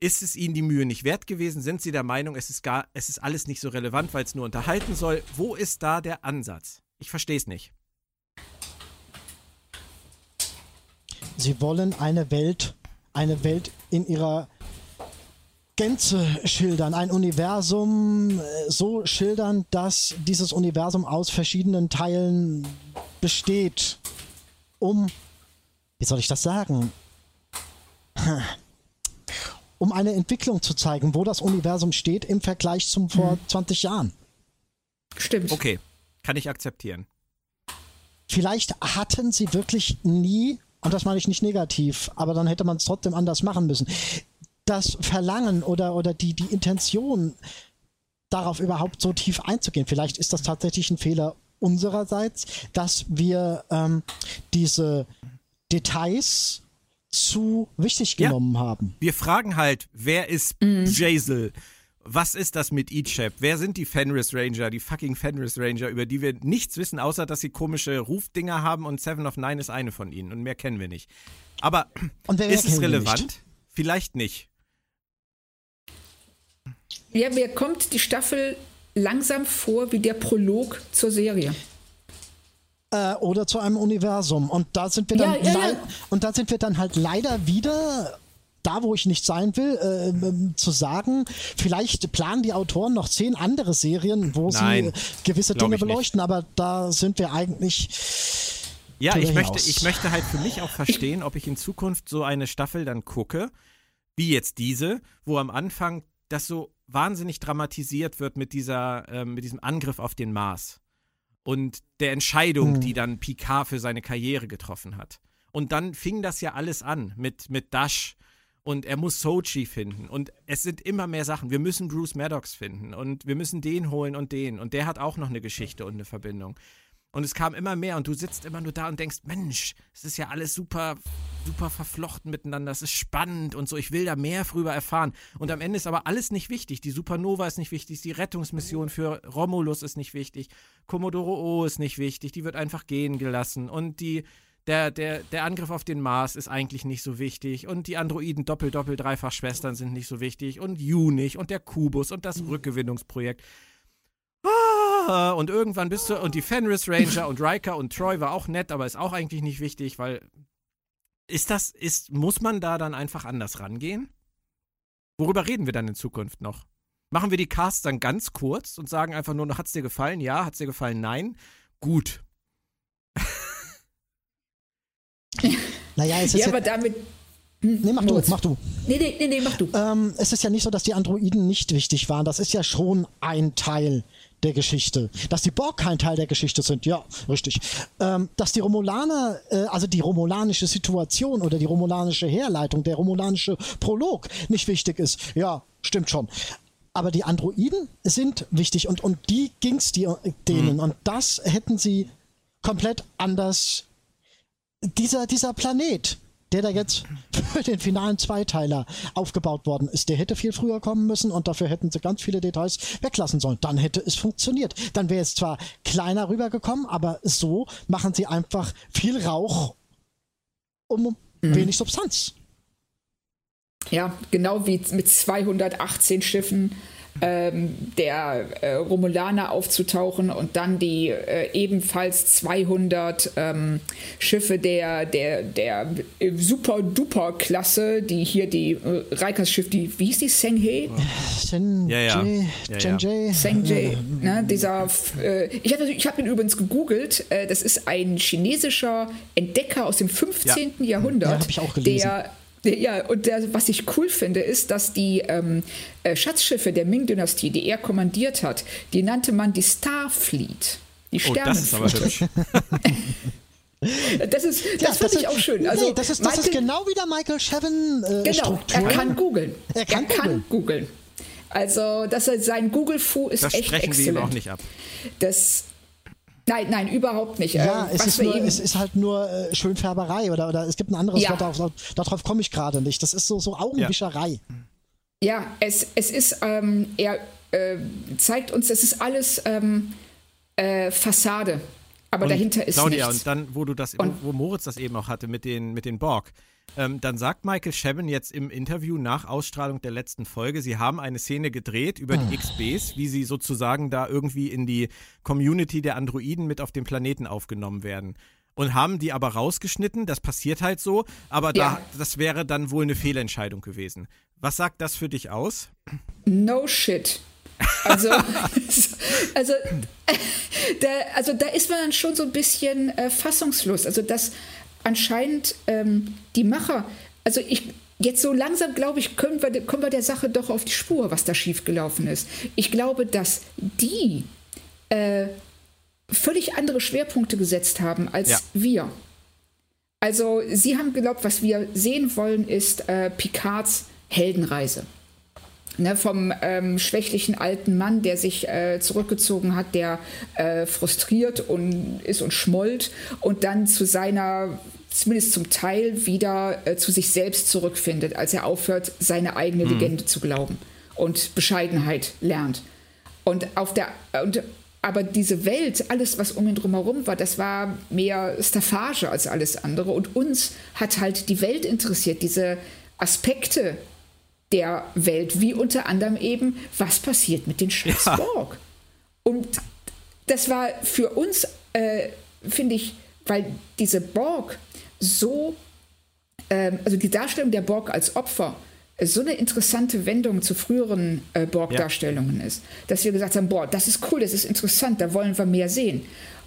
Ist es ihnen die Mühe nicht wert gewesen? Sind sie der Meinung, es ist, gar, es ist alles nicht so relevant, weil es nur unterhalten soll? Wo ist da der Ansatz? Ich verstehe es nicht. Sie wollen eine Welt, eine Welt in ihrer Gänze schildern, ein Universum äh, so schildern, dass dieses Universum aus verschiedenen Teilen besteht, um, wie soll ich das sagen, <laughs> um eine Entwicklung zu zeigen, wo das Universum steht im Vergleich zum vor 20 mhm. Jahren. Stimmt. Okay, kann ich akzeptieren. Vielleicht hatten sie wirklich nie, und das meine ich nicht negativ, aber dann hätte man es trotzdem anders machen müssen, das Verlangen oder, oder die, die Intention, darauf überhaupt so tief einzugehen. Vielleicht ist das tatsächlich ein Fehler unsererseits, dass wir ähm, diese Details zu wichtig genommen ja. haben. Wir fragen halt, wer ist mhm. Jazel? Was ist das mit Ichab? Wer sind die Fenris Ranger, die fucking Fenris Ranger, über die wir nichts wissen, außer dass sie komische Rufdinger haben und Seven of Nine ist eine von ihnen und mehr kennen wir nicht. Aber ist es relevant? Vielleicht nicht. Ja, mir kommt die Staffel langsam vor wie der Prolog zur Serie. Äh, oder zu einem Universum. Und da sind wir dann ja, ja, ja. und da sind wir dann halt leider wieder da, wo ich nicht sein will, äh, ähm, zu sagen, vielleicht planen die Autoren noch zehn andere Serien, wo Nein, sie gewisse Dinge beleuchten, nicht. aber da sind wir eigentlich. Ja, ich möchte, ich möchte halt für mich auch verstehen, ob ich in Zukunft so eine Staffel dann gucke, wie jetzt diese, wo am Anfang das so wahnsinnig dramatisiert wird mit dieser, äh, mit diesem Angriff auf den Mars und der Entscheidung, mhm. die dann Picard für seine Karriere getroffen hat. Und dann fing das ja alles an mit, mit Dash und er muss Sochi finden und es sind immer mehr Sachen. Wir müssen Bruce Maddox finden und wir müssen den holen und den und der hat auch noch eine Geschichte und eine Verbindung. Und es kam immer mehr und du sitzt immer nur da und denkst, Mensch, es ist ja alles super, super verflochten miteinander, es ist spannend und so, ich will da mehr drüber erfahren. Und am Ende ist aber alles nicht wichtig. Die Supernova ist nicht wichtig, die Rettungsmission für Romulus ist nicht wichtig, Commodore O ist nicht wichtig, die wird einfach gehen gelassen. Und die, der, der, der Angriff auf den Mars ist eigentlich nicht so wichtig. Und die Androiden Doppel, Doppel, Dreifach Schwestern sind nicht so wichtig. Und Unich und der Kubus und das Rückgewinnungsprojekt. Und irgendwann bist du, und die Fenris Ranger und Riker und Troy war auch nett, aber ist auch eigentlich nicht wichtig, weil Ist das, ist, muss man da dann einfach anders rangehen? Worüber reden wir dann in Zukunft noch? Machen wir die Casts dann ganz kurz und sagen einfach nur noch, hat's dir gefallen? Ja, hat's dir gefallen? Nein? Gut. <laughs> naja, es ist ja, ja, aber damit. Nee, mach du, mach du. Nee, nee, nee, nee mach du. Ähm, es ist ja nicht so, dass die Androiden nicht wichtig waren. Das ist ja schon ein Teil der Geschichte. Dass die Borg kein Teil der Geschichte sind, ja, richtig. Ähm, dass die Romulaner, äh, also die romulanische Situation oder die romulanische Herleitung, der romulanische Prolog nicht wichtig ist, ja, stimmt schon. Aber die Androiden sind wichtig und, und die ging's die, denen. Mhm. Und das hätten sie komplett anders. Dieser, dieser Planet, der da jetzt für den finalen Zweiteiler aufgebaut worden ist, der hätte viel früher kommen müssen und dafür hätten sie ganz viele Details weglassen sollen. Dann hätte es funktioniert. Dann wäre es zwar kleiner rübergekommen, aber so machen sie einfach viel Rauch um wenig Substanz. Ja, genau wie mit 218 Schiffen ähm, der äh, Romulaner aufzutauchen und dann die äh, ebenfalls 200 ähm, Schiffe der, der, der äh, Super-Duper-Klasse, die hier die äh, Reikers Schiff, die, wie hieß die, Senghe? Sen Ja, ja. Sengjay, ne, dieser, äh, ich habe ich hab ihn übrigens gegoogelt, äh, das ist ein chinesischer Entdecker aus dem 15. Jahrhundert, Ja, hab ich auch gelesen. der der- ja, und der, was ich cool finde, ist, dass die ähm, äh, Schatzschiffe der Ming-Dynastie, die er kommandiert hat, die nannte man die Starfleet. Die Oh, das ist aber Sternenflotte. <laughs> Das, ist, das, Ja, das ich ist- auch schön. nee, Also, das ist, das ist Michael- genau wie der Michael Chevin äh, Genau, Struktur. er kann googeln. Er kann googeln. googeln. Also, dass er sein Google-Fu ist Das echt sprechen wir exzellent. ihm auch nicht ab. Das, nein, nein, überhaupt nicht. Ja, Ähm, es was ist, nur, eben- es ist halt nur äh, Schönfärberei oder, oder es gibt ein anderes Ja. Wort, darauf, darauf komme ich gerade nicht. Das ist so, so Augenwischerei. Ja, es, es ist, ähm, er äh, zeigt uns, das ist alles ähm, äh, Fassade. Aber Und dahinter ist Claudia, nichts. und dann, wo du das, Und- wo, wo Moritz das eben auch hatte mit den, mit den Borg, ähm, dann sagt Michael Chabon jetzt im Interview nach Ausstrahlung der letzten Folge, sie haben eine Szene gedreht über die XBs, wie sie sozusagen da irgendwie in die Community der Androiden mit auf dem Planeten aufgenommen werden. Und haben die aber rausgeschnitten, das passiert halt so, aber Ja. da, das wäre dann wohl eine Fehlentscheidung gewesen. Was sagt das für dich aus? No shit. Also, <laughs> also, <laughs> da, also da ist man dann schon so ein bisschen äh, fassungslos. Also dass anscheinend ähm, die Macher, also ich jetzt so langsam glaube ich, können wir, kommen wir der Sache doch auf die Spur, was da schiefgelaufen ist. Ich glaube, dass die äh, völlig andere Schwerpunkte gesetzt haben als Ja. wir. Also sie haben geglaubt, was wir sehen wollen, ist äh, Picards Heldenreise. Ne, vom ähm, schwächlichen alten Mann, der sich äh, zurückgezogen hat, der äh, frustriert und ist und schmollt und dann zu seiner, zumindest zum Teil, wieder äh, zu sich selbst zurückfindet, als er aufhört, seine eigene Legende zu glauben und Bescheidenheit lernt. Und auf der und aber diese Welt, alles, was um ihn drumherum war, das war mehr Staffage als alles andere. Und uns hat halt die Welt interessiert, diese Aspekte der Welt, wie unter anderem eben, was passiert mit den Schiffs Ja. Und das war für uns, äh, finde ich, weil diese Borg so, ähm, also die Darstellung der Borg als Opfer, äh, so eine interessante Wendung zu früheren äh, Borg-Darstellungen ist, dass wir gesagt haben, boah, das ist cool, das ist interessant, da wollen wir mehr sehen.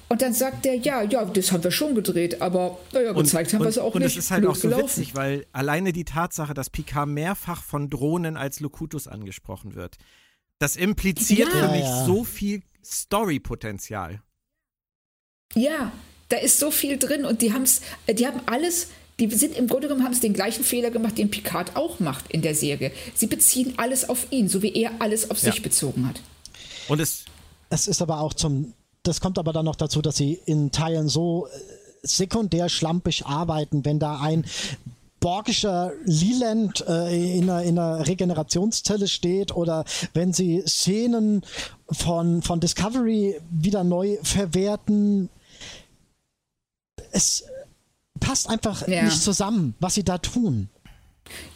Und dann sagt er, ja, ja, das haben wir schon gedreht, aber naja, gezeigt haben wir es auch und nicht. es ist halt Blöd auch so gelaufen. witzig, weil alleine die Tatsache, dass Picard mehrfach von Drohnen als Locutus angesprochen wird, das impliziert Ja. für mich Ja, ja. so viel Story-Potenzial. Ja, da ist so viel drin und die haben es, die haben alles, die sind im Grunde genommen haben es den gleichen Fehler gemacht, den Picard auch macht in der Serie. Sie beziehen alles auf ihn, so wie er alles auf Ja. sich bezogen hat. Und es, Es ist aber auch zum, das kommt aber dann noch dazu, dass sie in Teilen so äh, sekundär schlampig arbeiten, wenn da ein borgischer Leland äh, in, einer, in einer Regenerationszelle steht oder wenn sie Szenen von, von Discovery wieder neu verwerten. Es passt einfach Ja. nicht zusammen, was sie da tun.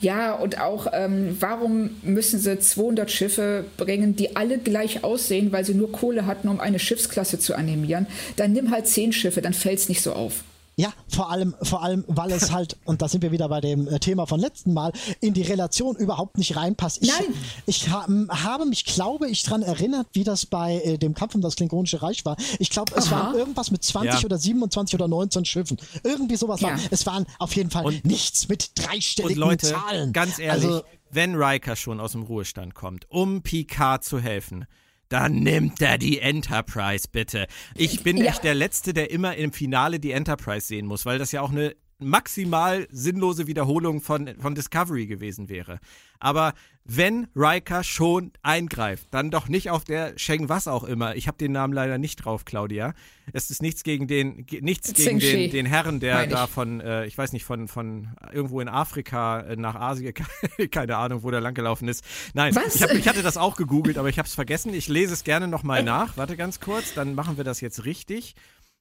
Ja, und auch, ähm, warum müssen sie 200 Schiffe bringen, die alle gleich aussehen, weil sie nur Kohle hatten, um eine Schiffsklasse zu animieren? Dann nimm halt 10 Schiffe, dann fällt es nicht so auf. Ja, vor allem, vor allem, weil es halt, und da sind wir wieder bei dem äh, Thema von letzten Mal, in die Relation überhaupt nicht reinpasst. Ich, Nein. Ich ha habe mich, glaube ich, dran erinnert, wie das bei äh, dem Kampf um das Klingonische Reich war. Ich glaube, es Aha. waren irgendwas mit 20 Ja. oder 27 oder 19 Schiffen. Irgendwie sowas Ja. war. Es waren auf jeden Fall Und- nichts mit Und dreistelligen Leute, Zahlen. ganz ehrlich, Also, wenn Riker schon aus dem Ruhestand kommt, um Picard zu helfen, dann nimmt er die Enterprise, bitte. Ich bin Ja. nicht der Letzte, der immer im Finale die Enterprise sehen muss, weil das ja auch eine maximal sinnlose Wiederholung von, von Discovery gewesen wäre. Aber wenn Riker schon eingreift, dann doch nicht auf der Sheng was auch immer. Ich habe den Namen leider nicht drauf, Claudia. Es ist nichts gegen den, nichts gegen den, den Herren, der da von, äh, ich weiß nicht, von, von irgendwo in Afrika äh, nach Asien, <laughs> keine Ahnung, wo der langgelaufen ist. Nein? Ich, hab, ich hatte das auch gegoogelt, aber ich habe es vergessen. Ich lese es gerne nochmal <laughs> nach. Warte ganz kurz, dann machen wir das jetzt richtig.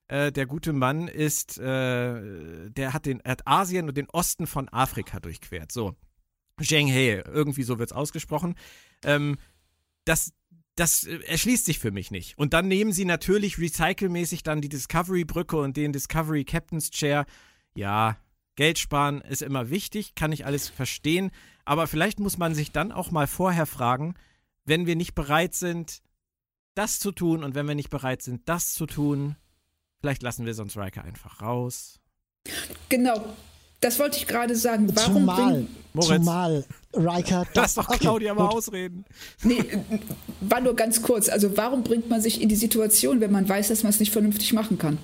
Äh, der gute Mann ist, äh, der hat, den, hat Asien und den Osten von Afrika durchquert. So. Zheng He, irgendwie so wird es ausgesprochen. Ähm, das, das äh, erschließt sich für mich nicht. Und dann nehmen sie natürlich recycelmäßig dann die Discovery-Brücke und den Discovery Captain's Chair. Ja, Geld sparen ist immer wichtig, kann ich alles verstehen. Aber vielleicht muss man sich dann auch mal vorher fragen, wenn wir nicht bereit sind, das zu tun und wenn wir nicht bereit sind, das zu tun, vielleicht lassen wir sonst Riker einfach raus. Genau. Das wollte ich gerade sagen. Warum zumal. Moritz. zumal Riker. <laughs> Lass doch Okay, Claudia mal gut. ausreden. Nee, war nur ganz kurz. Also, warum bringt man sich in die Situation, wenn man weiß, dass man es nicht vernünftig machen kann?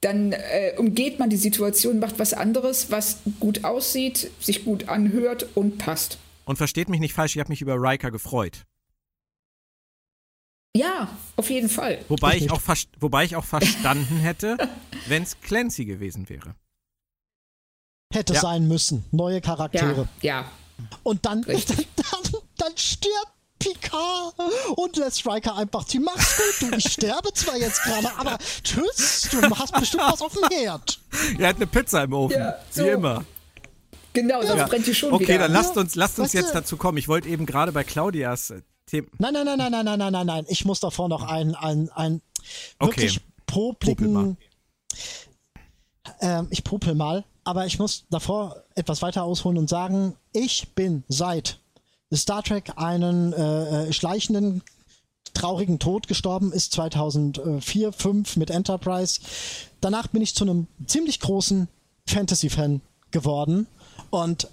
Dann äh, umgeht man die Situation, macht was anderes, was gut aussieht, sich gut anhört und passt. Und versteht mich nicht falsch, ich habe mich über Riker gefreut. Ja, auf jeden Fall. Wobei Ich ich, auch, wobei ich auch verstanden hätte, <laughs> wenn es Clancy gewesen wäre. Hätte Ja. sein müssen. Neue Charaktere. Ja, ja. Und dann, <laughs> dann, Richtig. dann, dann stirbt Picard und lässt Riker einfach ziehen. Mach's gut, du. Ich sterbe zwar jetzt gerade, aber tschüss, du hast bestimmt was auf dem Herd. Er hat eine Pizza im Ofen. Ja, so. Wie immer. Genau, sonst Ja. brennt die schon Okay, wieder. dann lasst uns, lasst uns Weißt du- jetzt dazu kommen. Ich wollte eben gerade bei Claudias Thema. Nein, nein, nein, nein, nein, nein, nein, nein, nein. Ich muss davor noch ein, ein, ein Okay. wirklich Popel popligen. Ähm, ich popel mal, aber ich muss davor etwas weiter ausholen und sagen, ich bin seit Star Trek einen äh, äh, schleichenden traurigen Tod gestorben ist 2004, 5 mit Enterprise. Danach bin ich zu einem ziemlich großen Fantasy-Fan geworden und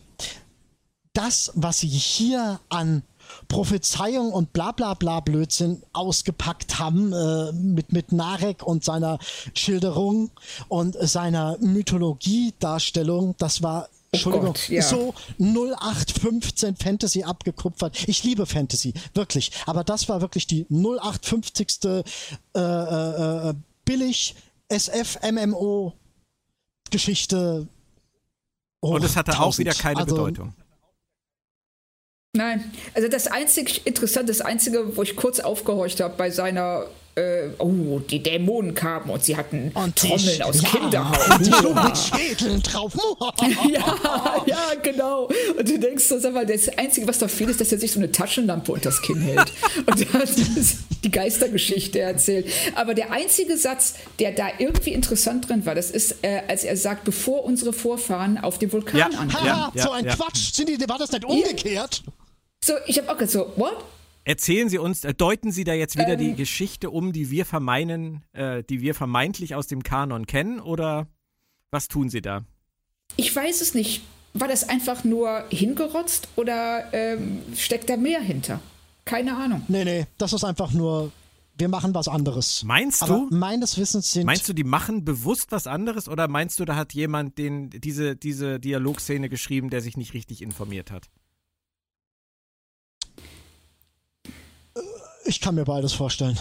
das, was sie hier an Prophezeiung und bla bla bla Blödsinn ausgepackt haben äh, mit, mit Narek und seiner Schilderung und seiner Mythologie-Darstellung, das war Entschuldigung, Gott, ja. so 0815 Fantasy abgekupfert. Ich liebe Fantasy, wirklich. Aber das war wirklich die 0850. Äh, äh, äh, billig SF-MMO Geschichte. Und es hatte auch wieder keine Also, Bedeutung. Nein, also das einzig Interessante, das Einzige, wo ich kurz aufgehorcht habe bei seiner, äh, oh, die Dämonen kamen und sie hatten Und Trommeln die- aus ja, Kinderhaut. Und die Schlucht mit Schädeln drauf. <laughs> ja, ja, genau. Und du denkst so, sag mal, das Einzige, was da fehlt, ist, dass er sich so eine Taschenlampe unter das Kinn hält. Und <laughs> dann die Geistergeschichte erzählt. Aber der einzige Satz, der da irgendwie interessant drin war, das ist, äh, als er sagt, bevor unsere Vorfahren auf dem Vulkan Ja. ankamen. Haha, Ja, ja, so ein ja. Quatsch. Sind die, war das nicht umgekehrt? So, ich habe auch gesagt, so, what? Erzählen Sie uns, äh, deuten Sie da jetzt wieder Ähm. die Geschichte um, die wir vermeinen, äh, die wir vermeintlich aus dem Kanon kennen, oder was tun Sie da? Ich weiß es nicht. War das einfach nur hingerotzt oder ähm, steckt da mehr hinter? Keine Ahnung. Nee, nee, das ist einfach nur, wir machen was anderes. Meinst Aber du? meines Wissens sind. Meinst du, die machen bewusst was anderes oder meinst du, da hat jemand den, diese, diese Dialogszene geschrieben, der sich nicht richtig informiert hat? Ich kann mir beides vorstellen.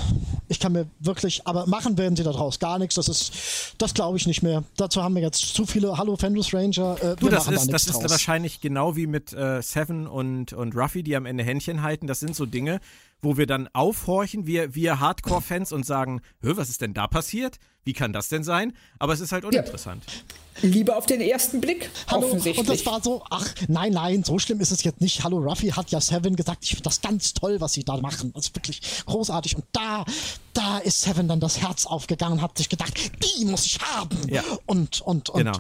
Ich kann mir wirklich, aber machen werden sie daraus gar nichts. Das ist, das glaube ich nicht mehr. Dazu haben wir jetzt zu viele Hallo Fendus Ranger. Äh, Du, das machen da ist, das ist draus. wahrscheinlich genau wie mit äh, Seven und, und Ruffy, die am Ende Händchen halten. Das sind so Dinge, wo wir dann aufhorchen, wir, wir Hardcore-Fans und sagen, Hö, was ist denn da passiert? Wie kann das denn sein? Aber es ist halt uninteressant. Ja. Lieber auf den ersten Blick, Hallo, offensichtlich. Und das war so, ach, nein, nein, so schlimm ist es jetzt nicht. Hallo, Ruffy hat ja Seven gesagt, ich finde das ganz toll, was sie da machen. Das ist wirklich großartig. Und da, da ist Seven dann das Herz aufgegangen und hat sich gedacht, die muss ich haben. Ja. Und, und, und. Genau.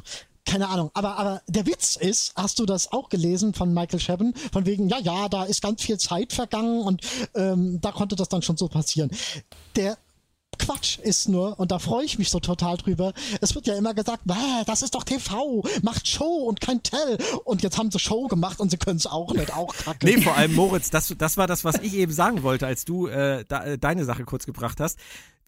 Keine Ahnung, aber, aber der Witz ist, hast du das auch gelesen von Michael Chabon? Von wegen, ja, ja, da ist ganz viel Zeit vergangen und ähm, da konnte das dann schon so passieren. Der Quatsch ist nur, und da freue ich mich so total drüber, es wird ja immer gesagt, "Bäh, das ist doch TV, macht Show und kein Tell. Und jetzt haben sie Show gemacht und sie können es auch nicht, auch kacke. Nee, vor allem Moritz, das, das war das, was ich eben sagen wollte, als du äh, da, äh, deine Sache kurz gebracht hast.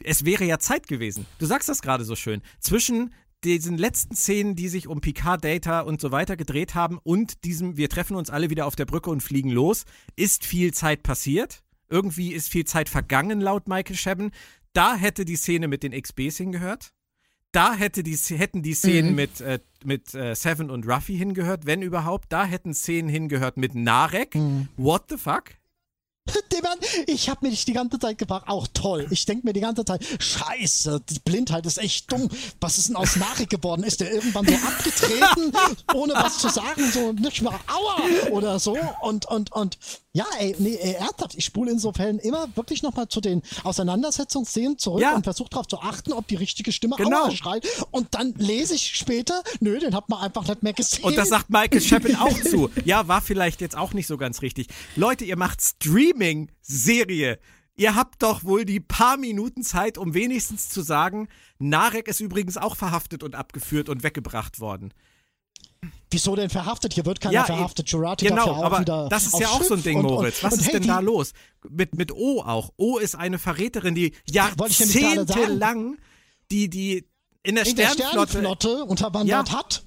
Es wäre ja Zeit gewesen. Du sagst das gerade so schön. Zwischen diesen letzten Szenen, die sich um Picard, Data und so weiter gedreht haben und diesem, wir treffen uns alle wieder auf der Brücke und fliegen los, ist viel Zeit passiert. Irgendwie ist viel Zeit vergangen, laut Michael Chabon. Da hätte die Szene mit den XBs hingehört. Da hätte die, hätten die Szenen Mhm. mit, äh, mit äh, Seven und Ruffy hingehört, wenn überhaupt. Da hätten Szenen hingehört mit Narek. Mhm. What the fuck? Ich habe mich die ganze Zeit gefragt, auch toll. Ich denke mir die ganze Zeit, scheiße, die Blindheit ist echt dumm. Was ist denn aus Nachricht geworden? Ist der irgendwann so abgetreten, ohne was zu sagen, so nicht mal Aua oder so? Und, und, und ja, ey, nee, ey, ernsthaft, ich spule in so Fällen immer wirklich nochmal zu den Auseinandersetzungsszenen zurück Ja. und versuche darauf zu achten, ob die richtige Stimme Genau. Aua schreit. Und dann lese ich später, nö, den hat man einfach nicht mehr gesehen. Und das sagt Michael Chapin auch zu. Ja, war vielleicht jetzt auch nicht so ganz richtig. Leute, ihr macht Streaming-Serie. Ihr habt doch wohl die paar Minuten Zeit, um wenigstens zu sagen, Narek ist übrigens auch verhaftet und abgeführt und weggebracht worden. Wieso denn verhaftet? Hier wird keiner Ja, verhaftet. Jurati Genau, darf ja auch aber wieder das ist ja auch so ein Schiff Ding, und- Moritz. Was und, ist hey, denn da los? Mit, mit O auch. O ist eine Verräterin, die jahrzehntelang die, die in der in der Sternflotte Sternflotte unterwandert Ja. hat.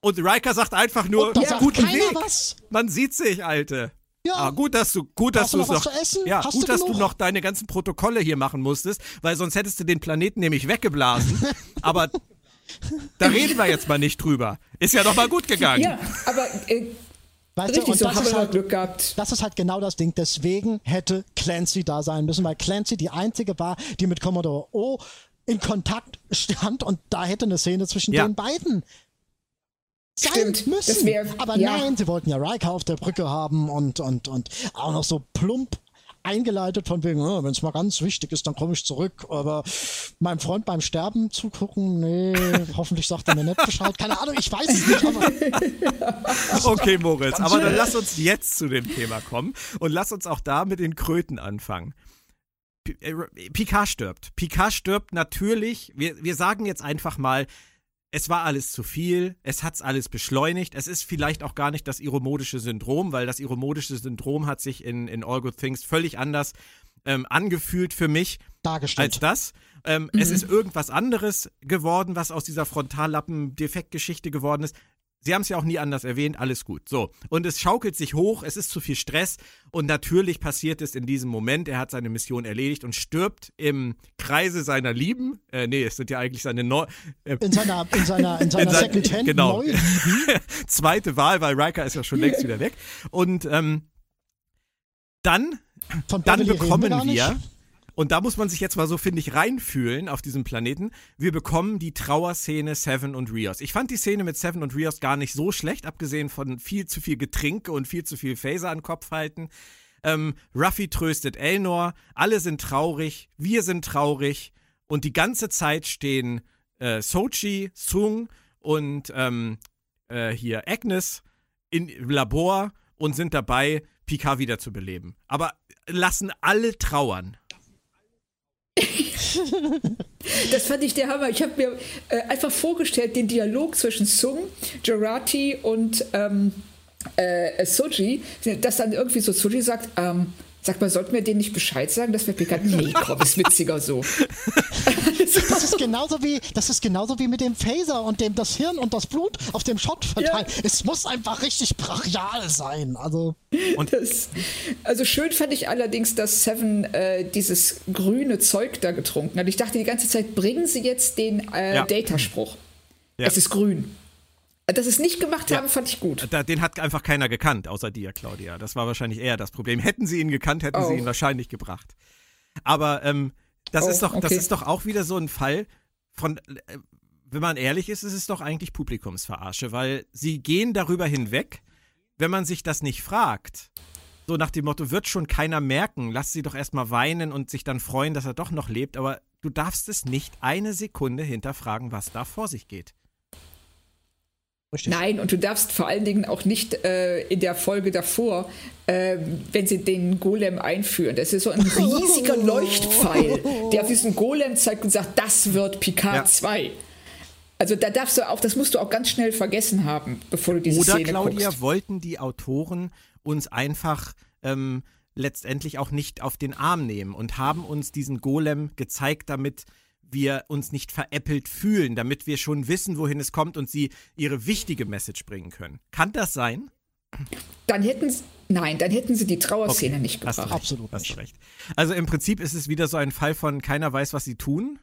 und Riker sagt einfach nur, Und ja, guten Weg. was. Man sieht sich, Alte. Ja. Ah, gut, dass du, gut, dass du du noch essen? Ja, Hast gut, du dass du genug? noch deine ganzen Protokolle hier machen musstest, weil sonst hättest du den Planeten nämlich weggeblasen. <laughs> Aber <laughs> da reden wir jetzt mal nicht drüber. Ist ja doch mal gut gegangen. ja, aber äh, Weißt du, richtig, und so das haben ist, wir halt, Glück gehabt. das ist halt genau das Ding. Deswegen hätte Clancy da sein müssen, weil Clancy die einzige war, die mit Commodore O in Kontakt stand und da hätte eine Szene zwischen Ja. den beiden sein Stimmt, müssen. wär- Aber ja. nein, sie wollten ja Riker auf der Brücke haben und, und, und auch noch so plump eingeleitet von wegen, oh, wenn es mal ganz wichtig ist, dann komme ich zurück. Aber meinem Freund beim Sterben zugucken, nee, <laughs> hoffentlich sagt er mir nicht Bescheid. Keine Ahnung, ich weiß es nicht, aber <laughs> Okay, Moritz, aber dann lass uns jetzt zu dem Thema kommen und lass uns auch da mit den Kröten anfangen. Äh, Picard stirbt. Picard stirbt natürlich. Wir, wir sagen jetzt einfach mal, es war alles zu viel, es hat's alles beschleunigt. Es ist vielleicht auch gar nicht das iromodische Syndrom, weil das iromodische Syndrom hat sich in, in All Good Things völlig anders ähm, angefühlt für mich dargestellt. als das. Ähm, Es ist irgendwas anderes geworden, was aus dieser Frontallappen-Defektgeschichte geworden ist. Sie haben es ja auch nie anders erwähnt, alles gut. So. Und es schaukelt sich hoch, es ist zu viel Stress und natürlich passiert es in diesem Moment. Er hat seine Mission erledigt und stirbt im Kreise seiner Lieben. Äh, nee, es sind ja eigentlich seine Neu äh, in seiner, in seiner, in seiner <laughs> In sein- Secondhand genau. <laughs> Zweite Wahl, weil Riker ist ja schon längst wieder weg. Und ähm, dann dann bekommen wir, und da muss man sich jetzt mal so, finde ich, reinfühlen auf diesem Planeten, wir bekommen die Trauerszene Seven und Rios. Ich fand die Szene mit Seven und Rios gar nicht so schlecht, abgesehen von viel zu viel Getrinke und viel zu viel Phaser an Kopf halten. Ähm, Ruffy tröstet Elnor, alle sind traurig, wir sind traurig und die ganze Zeit stehen äh, Sochi, Sung und ähm, äh, hier Agnes im Labor und sind dabei, Picard wiederzubeleben. Aber lassen alle trauern. <laughs> Das fand ich der Hammer. Ich habe mir äh, einfach vorgestellt, den Dialog zwischen Sung, Jurati und ähm, äh, Soji, dass dann irgendwie so Soji sagt, ähm, sag mal, sollten wir denen nicht Bescheid sagen, dass wir Picard... Nee, komm, ist witziger so. <laughs> Das ist genauso wie, das ist genauso wie mit dem Phaser und dem das Hirn und das Blut auf dem Shot verteilen. Es muss einfach richtig brachial sein. Also Das, also schön fand ich allerdings, dass Seven äh, dieses grüne Zeug da getrunken hat. Ich dachte die ganze Zeit, bringen Sie jetzt den äh, Ja. Data-Spruch. Ja. Es ist grün. Dass sie es nicht gemacht Ja. haben, fand ich gut. Den hat einfach keiner gekannt, außer dir, Claudia. Das war wahrscheinlich eher das Problem. Hätten sie ihn gekannt, hätten Oh. sie ihn wahrscheinlich gebracht. Aber ähm, das, Oh, ist doch, das okay. ist doch auch wieder so ein Fall von, äh, wenn man ehrlich ist, ist es doch eigentlich Publikumsverarsche, weil sie gehen darüber hinweg, wenn man sich das nicht fragt. So nach dem Motto, wird schon keiner merken, lass sie doch erstmal weinen und sich dann freuen, dass er doch noch lebt, aber du darfst es nicht eine Sekunde hinterfragen, was da vor sich geht. Richtig. Nein, und du darfst vor allen Dingen auch nicht äh, in der Folge davor, äh, wenn sie den Golem einführen. Das ist so ein <laughs> riesiger Leuchtpfeil, der auf diesen Golem zeigt und sagt, das wird Picard Ja. 2. Also da darfst du auch, das musst du auch ganz schnell vergessen haben, bevor du diese Oder Szene Claudia, guckst. wollten die Autoren uns einfach ähm, letztendlich auch nicht auf den Arm nehmen und haben uns diesen Golem gezeigt, damit wir uns nicht veräppelt fühlen, damit wir schon wissen, wohin es kommt und sie ihre wichtige Message bringen können. Kann das sein? Dann hätten sie, nein, dann hätten sie die Trauerszene nicht Hast du gebracht. Absolut Hast du nicht. recht. Also im Prinzip ist es wieder so ein Fall von keiner weiß, was sie tun,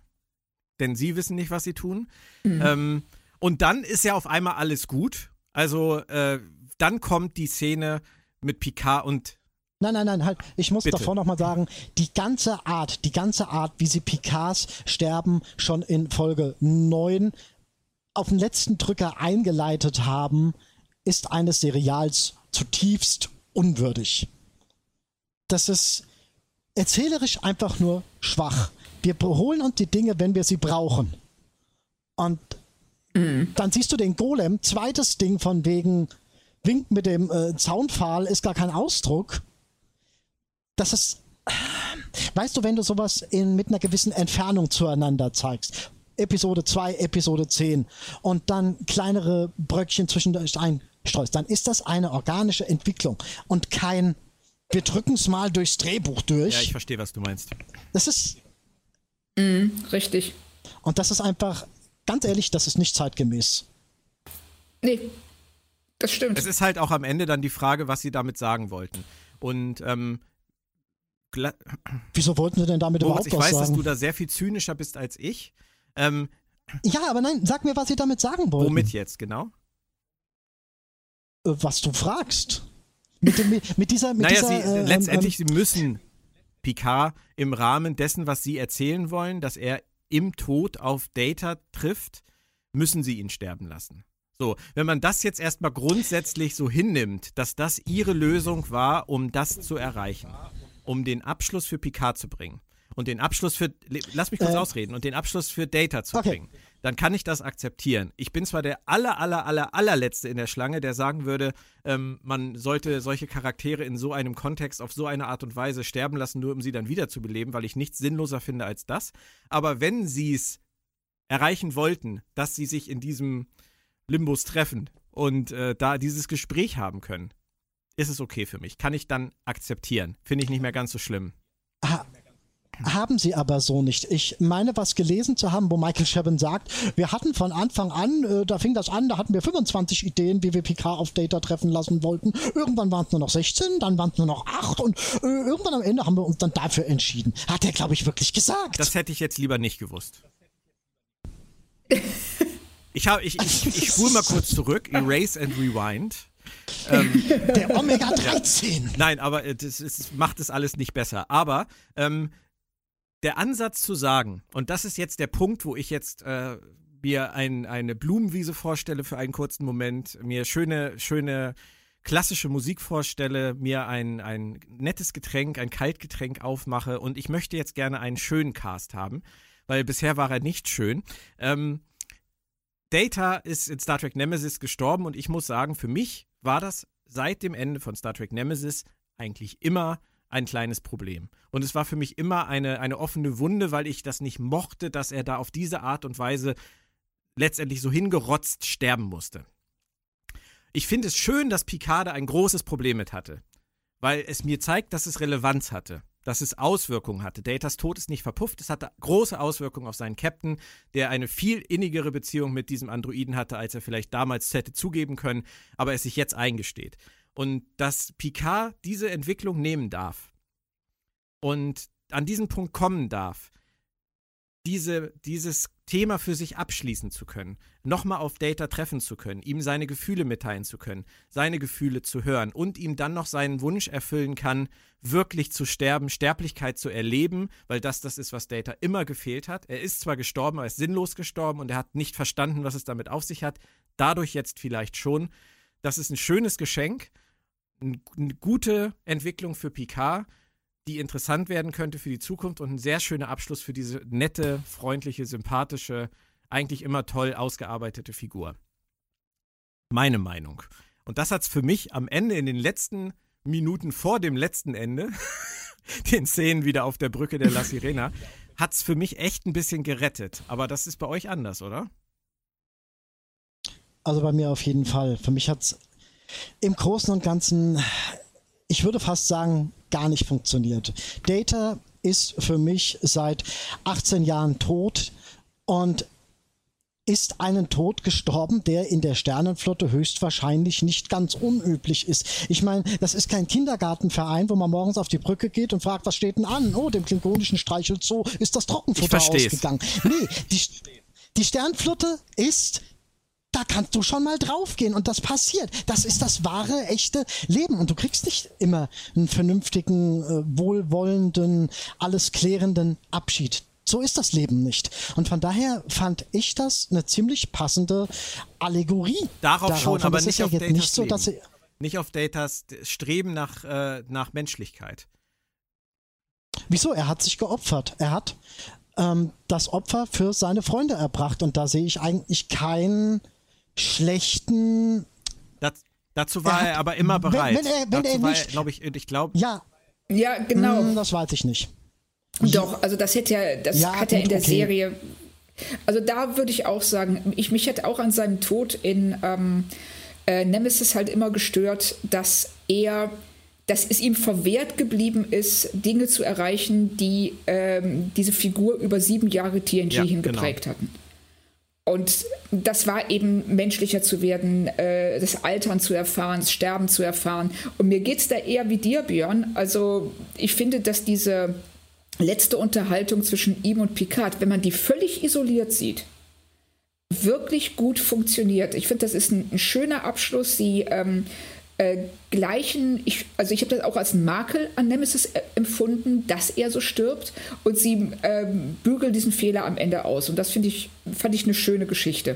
denn sie wissen nicht, was sie tun. Ähm, und dann ist ja auf einmal alles gut. Also äh, dann kommt die Szene mit Picard und Nein, nein, nein, halt. Ich muss Bitte. davor nochmal sagen, die ganze Art, die ganze Art, wie sie Picards sterben, schon in Folge 9 auf den letzten Drücker eingeleitet haben, ist eines Serials zutiefst unwürdig. Das ist erzählerisch einfach nur schwach. Wir holen uns die Dinge, wenn wir sie brauchen. Und dann siehst du den Golem, zweites Ding von wegen Wink mit dem äh, Zaunpfahl ist gar kein Ausdruck. Das ist, weißt du, wenn du sowas in, mit einer gewissen Entfernung zueinander zeigst, Episode 2, Episode 10 und dann kleinere Bröckchen zwischendurch einstreust, dann ist das eine organische Entwicklung und kein, wir drücken es mal durchs Drehbuch durch. ja, ich verstehe, was du meinst. das ist, Richtig. und das ist einfach, ganz ehrlich, das ist nicht zeitgemäß. Nee, das stimmt. Es ist halt auch am Ende dann die Frage, was sie damit sagen wollten. Und ähm, gla- Wieso wollten sie denn damit Moritz, überhaupt ich was weiß, dass sagen? du da sehr viel zynischer bist als ich. Ähm, ja, aber nein, sag mir, was sie damit sagen wollten. womit jetzt, genau? Äh, was du fragst. Mit, dem, mit, mit dieser, mit naja, dieser, sie, äh, letztendlich, ähm, sie müssen Picard im Rahmen dessen, was sie erzählen wollen, dass er im Tod auf Data trifft, müssen sie ihn sterben lassen. So, wenn man das jetzt erstmal grundsätzlich so hinnimmt, dass das ihre Lösung war, um das zu erreichen, um den Abschluss für Picard zu bringen und den Abschluss für, lass mich kurz Äh, ausreden, und den Abschluss für Data zu Okay. bringen, dann kann ich das akzeptieren. Ich bin zwar der aller, aller, aller, allerletzte in der Schlange, der sagen würde, ähm, man sollte solche Charaktere in so einem Kontext auf so eine Art und Weise sterben lassen, nur um sie dann wiederzubeleben, weil ich nichts sinnloser finde als das. Aber wenn sie es erreichen wollten, dass sie sich in diesem Limbus treffen und äh, da dieses Gespräch haben können, ist es okay für mich. Kann ich dann akzeptieren. Finde ich nicht mehr ganz so schlimm. ha, haben sie aber so nicht. Ich meine, was gelesen zu haben, wo Michael Chabon sagt, wir hatten von Anfang an, äh, da fing das an, da hatten wir 25 Ideen, wie wir Picard auf Data treffen lassen wollten. Irgendwann waren es nur noch 16, dann waren es nur noch 8 und äh, irgendwann am Ende haben wir uns dann dafür entschieden. Hat er, glaube ich, wirklich gesagt. Das hätte ich jetzt lieber nicht gewusst. <laughs> Ich, hab, ich, ich, ich spule mal kurz zurück, erase and rewind. <laughs> Der Omega 13. Nein, aber äh, das ist, macht es alles nicht besser. Aber ähm, der Ansatz zu sagen, und das ist jetzt der Punkt, wo ich jetzt äh, mir ein, eine Blumenwiese vorstelle für einen kurzen Moment, mir schöne, schöne klassische Musik vorstelle, mir ein, ein nettes Getränk, ein Kaltgetränk aufmache und ich möchte jetzt gerne einen schönen Cast haben, weil bisher war er nicht schön. Ähm, Data ist in Star Trek Nemesis gestorben und ich muss sagen, für mich war das seit dem Ende von Star Trek Nemesis eigentlich immer ein kleines Problem. Und es war für mich immer eine, eine offene Wunde, weil ich das nicht mochte, dass er da auf diese Art und Weise letztendlich so hingerotzt sterben musste. Ich finde es schön, dass Picard ein großes Problem mit hatte, weil es mir zeigt, dass es Relevanz hatte, dass es Auswirkungen hatte. Datas Tod ist nicht verpufft, es hatte große Auswirkungen auf seinen Captain, der eine viel innigere Beziehung mit diesem Androiden hatte, als er vielleicht damals hätte zugeben können, aber es sich jetzt eingesteht. Und dass Picard diese Entwicklung nehmen darf und an diesen Punkt kommen darf, diese, dieses Thema für sich abschließen zu können, nochmal auf Data treffen zu können, ihm seine Gefühle mitteilen zu können, seine Gefühle zu hören und ihm dann noch seinen Wunsch erfüllen kann, wirklich zu sterben, Sterblichkeit zu erleben, weil das das ist, was Data immer gefehlt hat. Er ist zwar gestorben, aber er ist sinnlos gestorben und er hat nicht verstanden, was es damit auf sich hat. Dadurch jetzt vielleicht schon. Das ist ein schönes Geschenk, eine gute Entwicklung für Picard die interessant werden könnte für die Zukunft und ein sehr schöner Abschluss für diese nette, freundliche, sympathische, eigentlich immer toll ausgearbeitete Figur. Meine Meinung. Und das hat es für mich am Ende in den letzten Minuten vor dem letzten Ende, <laughs> den Szenen wieder auf der Brücke der La Sirena, hat es für mich echt ein bisschen gerettet. Aber das ist bei euch anders, oder? Also bei mir auf jeden Fall. Für mich hat es im Großen und Ganzen, ich würde fast sagen, gar nicht funktioniert. Data ist für mich seit 18 Jahren tot und ist einen Tod gestorben, der in der Sternenflotte höchstwahrscheinlich nicht ganz unüblich ist. Ich meine, das ist kein Kindergartenverein, wo man morgens auf die Brücke geht und fragt, was steht denn an? Oh, dem klingonischen Streichelzoo ist das Trockenfutter ausgegangen. Nee, die, die Sternflotte ist da kannst du schon mal draufgehen und das passiert. Das ist das wahre, echte Leben und du kriegst nicht immer einen vernünftigen, äh, wohlwollenden, alles klärenden Abschied. So ist das Leben nicht. Und von daher fand ich das eine ziemlich passende Allegorie. Darauf, darauf. schon, aber nicht auf, ja nicht, so, nicht auf Datas Streben nach, äh, nach Menschlichkeit. Wieso? Er hat sich geopfert. Er hat ähm, das Opfer für seine Freunde erbracht. Und da sehe ich eigentlich keinen schlechten. Das, dazu war er, hat, er, aber immer bereit. Wenn, wenn er, wenn dazu er nicht, glaube ich, ich glaube. Ja. Ja, genau. Hm, das weiß ich nicht. Doch, also das hätte ja, das ja, hat er in der okay. Serie. Also da würde ich auch sagen, ich mich hätte auch an seinem Tod in ähm, äh, Nemesis halt immer gestört, dass er, dass es ihm verwehrt geblieben ist, Dinge zu erreichen, die ähm, diese Figur über sieben Jahre TNG ja, hingeprägt genau. hatten. Und das war eben menschlicher zu werden, äh, das Altern zu erfahren, das Sterben zu erfahren. Und mir geht es da eher wie dir, Björn. Also ich finde, dass diese letzte Unterhaltung zwischen ihm und Picard, wenn man die völlig isoliert sieht, wirklich gut funktioniert. Ich finde, das ist ein, ein schöner Abschluss. Sie ähm, äh, gleichen, ich, also ich habe das auch als Makel an Nemesis äh, empfunden, dass er so stirbt und sie äh, bügeln diesen Fehler am Ende aus. Und das finde ich, fand ich eine schöne Geschichte.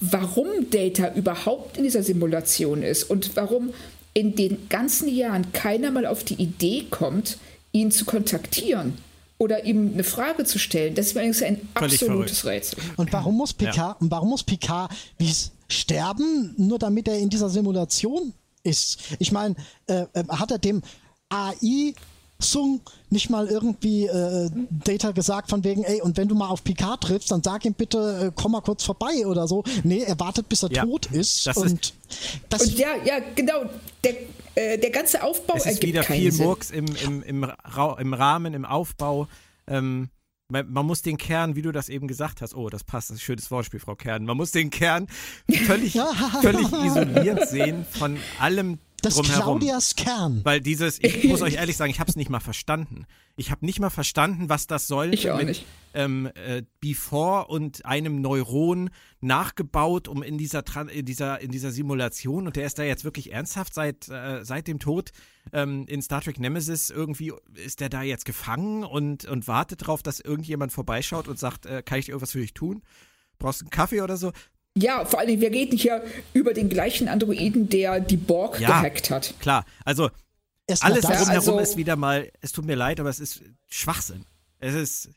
Warum Data überhaupt in dieser Simulation ist und warum in den ganzen Jahren keiner mal auf die Idee kommt, ihn zu kontaktieren oder ihm eine Frage zu stellen, das ist mir eigentlich ein absolutes Rätsel. Und warum muss Picard, ja. und warum muss Picard wie sterben, nur damit er in dieser Simulation ist. Ich meine, äh, äh, hat er dem AI Sung nicht mal irgendwie äh, Data gesagt von wegen, ey, und wenn du mal auf Picard triffst, dann sag ihm bitte, äh, komm mal kurz vorbei oder so. Nee, er wartet, bis er ja, tot ist. Das und, ist und ja, ja, genau. Der, äh, der ganze Aufbau es ist wieder viel. Murks im, im, im, im Rahmen, im Aufbau. Ähm, man, man, muss den Kern, wie du das eben gesagt hast, oh, das passt, das ist ein schönes Wortspiel, Frau Kern. Man muss den Kern völlig, <laughs> völlig isoliert sehen von allem das drumherum. Claudias Kern. Weil dieses, ich muss euch ehrlich sagen, ich habe es nicht mal verstanden. Ich habe nicht mal verstanden, was das soll. Ich auch mit, nicht. Ähm, äh, Before und einem Neuron nachgebaut, um in dieser, in dieser, in dieser Simulation, und der ist da jetzt wirklich ernsthaft seit, äh, seit dem Tod ähm, in Star Trek Nemesis, irgendwie ist der da jetzt gefangen und, und wartet darauf, dass irgendjemand vorbeischaut und sagt, äh, kann ich irgendwas für dich tun? Brauchst du einen Kaffee oder so? Ja, vor allem, wir reden hier über den gleichen Androiden, der die Borg ja, gehackt hat. Klar, also alles drumherum also, ist wieder mal, es tut mir leid, aber es ist Schwachsinn. Es ist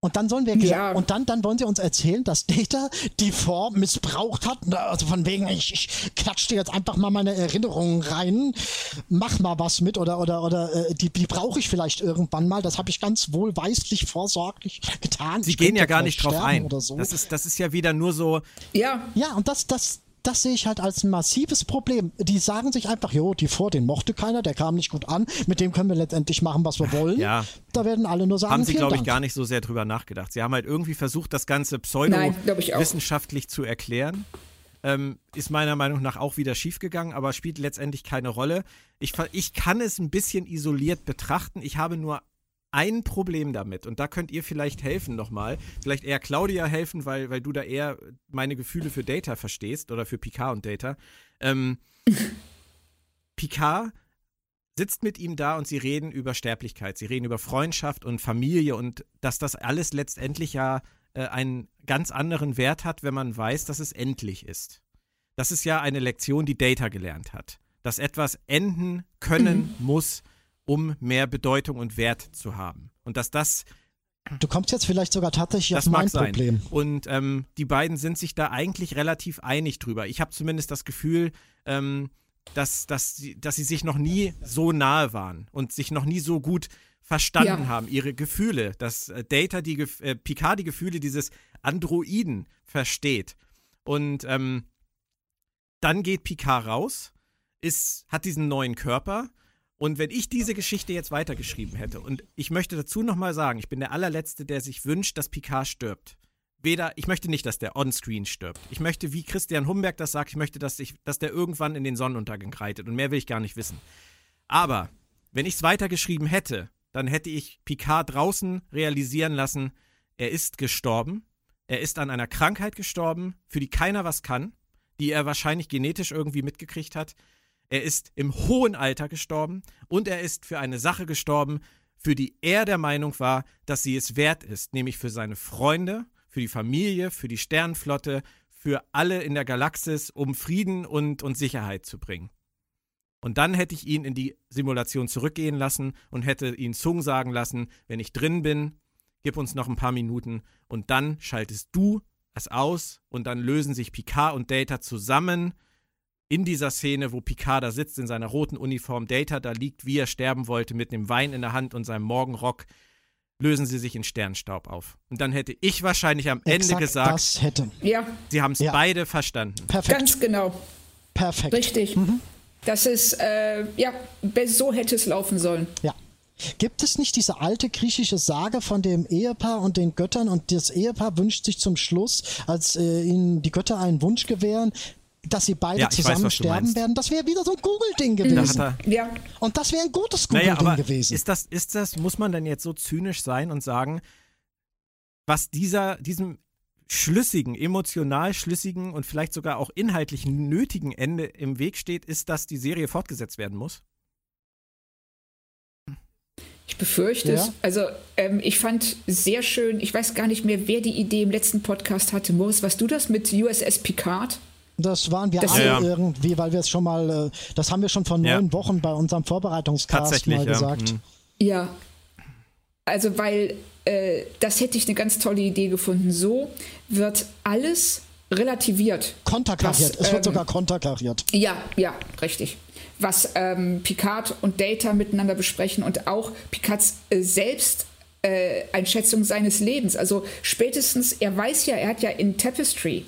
und dann sollen wir ja. und dann, dann wollen sie uns erzählen, dass Data die Form missbraucht hat. Also von wegen, ich, ich klatsche dir jetzt einfach mal meine Erinnerungen rein, mach mal was mit oder oder oder äh, die, die brauche ich vielleicht irgendwann mal. Das habe ich ganz wohlweislich vorsorglich getan. Sie ich gehen ja gar nicht drauf ein. So. Das ist das ist ja wieder nur so. Ja. Ja und das das das sehe ich halt als ein massives Problem. Die sagen sich einfach, jo, die vor, den mochte keiner, der kam nicht gut an, mit dem können wir letztendlich machen, was wir wollen. Ja. Da werden alle nur sagen, Haben sie, glaube ich, gar nicht so sehr drüber nachgedacht. Sie haben halt irgendwie versucht, das Ganze pseudo-wissenschaftlich zu erklären. Ähm, ist meiner Meinung nach auch wieder schiefgegangen, aber spielt letztendlich keine Rolle. Ich, ich kann es ein bisschen isoliert betrachten. Ich habe nur ein Problem damit und da könnt ihr vielleicht helfen nochmal. Vielleicht eher Claudia helfen, weil, weil du da eher meine Gefühle für Data verstehst oder für Picard und Data. Ähm, <laughs> Picard sitzt mit ihm da und sie reden über Sterblichkeit, sie reden über Freundschaft und Familie und dass das alles letztendlich ja äh, einen ganz anderen Wert hat, wenn man weiß, dass es endlich ist. Das ist ja eine Lektion, die Data gelernt hat. Dass etwas enden können mhm. muss, um mehr Bedeutung und Wert zu haben. Und dass das Du kommst jetzt vielleicht sogar tatsächlich das auf mein sein. Problem. Und ähm, die beiden sind sich da eigentlich relativ einig drüber. Ich habe zumindest das Gefühl, ähm, dass, dass, sie, dass sie sich noch nie so nahe waren und sich noch nie so gut verstanden ja. haben, ihre Gefühle, dass äh, Data die äh, Picard die Gefühle dieses Androiden versteht. Und ähm, dann geht Picard raus, ist, hat diesen neuen Körper. Und wenn ich diese Geschichte jetzt weitergeschrieben hätte, und ich möchte dazu nochmal sagen, ich bin der allerletzte, der sich wünscht, dass Picard stirbt. Weder, ich möchte nicht, dass der onscreen stirbt. Ich möchte, wie Christian Humberg das sagt, ich möchte, dass, ich, dass der irgendwann in den Sonnenuntergang reitet. Und mehr will ich gar nicht wissen. Aber wenn ich es weitergeschrieben hätte, dann hätte ich Picard draußen realisieren lassen, er ist gestorben. Er ist an einer Krankheit gestorben, für die keiner was kann, die er wahrscheinlich genetisch irgendwie mitgekriegt hat. Er ist im hohen Alter gestorben und er ist für eine Sache gestorben, für die er der Meinung war, dass sie es wert ist, nämlich für seine Freunde, für die Familie, für die Sternenflotte, für alle in der Galaxis, um Frieden und, und Sicherheit zu bringen. Und dann hätte ich ihn in die Simulation zurückgehen lassen und hätte ihn Zung sagen lassen, wenn ich drin bin, gib uns noch ein paar Minuten und dann schaltest du es aus und dann lösen sich Picard und Data zusammen in dieser Szene, wo Picard da sitzt in seiner roten Uniform, Data da liegt, wie er sterben wollte, mit einem Wein in der Hand und seinem Morgenrock, lösen sie sich in Sternstaub auf. Und dann hätte ich wahrscheinlich am Ende Exakt gesagt, das hätte. Ja. sie haben es ja. beide verstanden. Perfekt. Ganz genau. Perfekt. Richtig. Mhm. Das ist, äh, ja, so hätte es laufen sollen. Ja. Gibt es nicht diese alte griechische Sage von dem Ehepaar und den Göttern und das Ehepaar wünscht sich zum Schluss, als äh, ihnen die Götter einen Wunsch gewähren, dass sie beide ja, zusammen weiß, sterben werden? Das wäre wieder so ein Google-Ding gewesen. ja. Und das wäre ein gutes Google-Ding naja, gewesen. Ist das, ist das, muss man denn jetzt so zynisch sein und sagen, was dieser, diesem schlüssigen, emotional schlüssigen und vielleicht sogar auch inhaltlich nötigen Ende im Weg steht, ist, dass die Serie fortgesetzt werden muss? Ich befürchte ja. es. Also ähm, ich fand sehr schön, ich weiß gar nicht mehr, wer die Idee im letzten Podcast hatte. Moritz, warst du das mit USS Picard? Das waren wir das alle ja. irgendwie, weil wir es schon mal, äh, das haben wir schon vor neun ja. Wochen bei unserem Vorbereitungscast mal gesagt. Mhm. Ja, also weil äh, das hätte ich eine ganz tolle Idee gefunden. So wird alles relativiert. Konterkariert. es wird ähm, sogar konterkariert. Ja, ja, richtig. Was ähm, Picard und Data miteinander besprechen und auch Picards äh, selbst äh, Einschätzung seines Lebens. Also spätestens, er weiß ja, er hat ja in Tapestry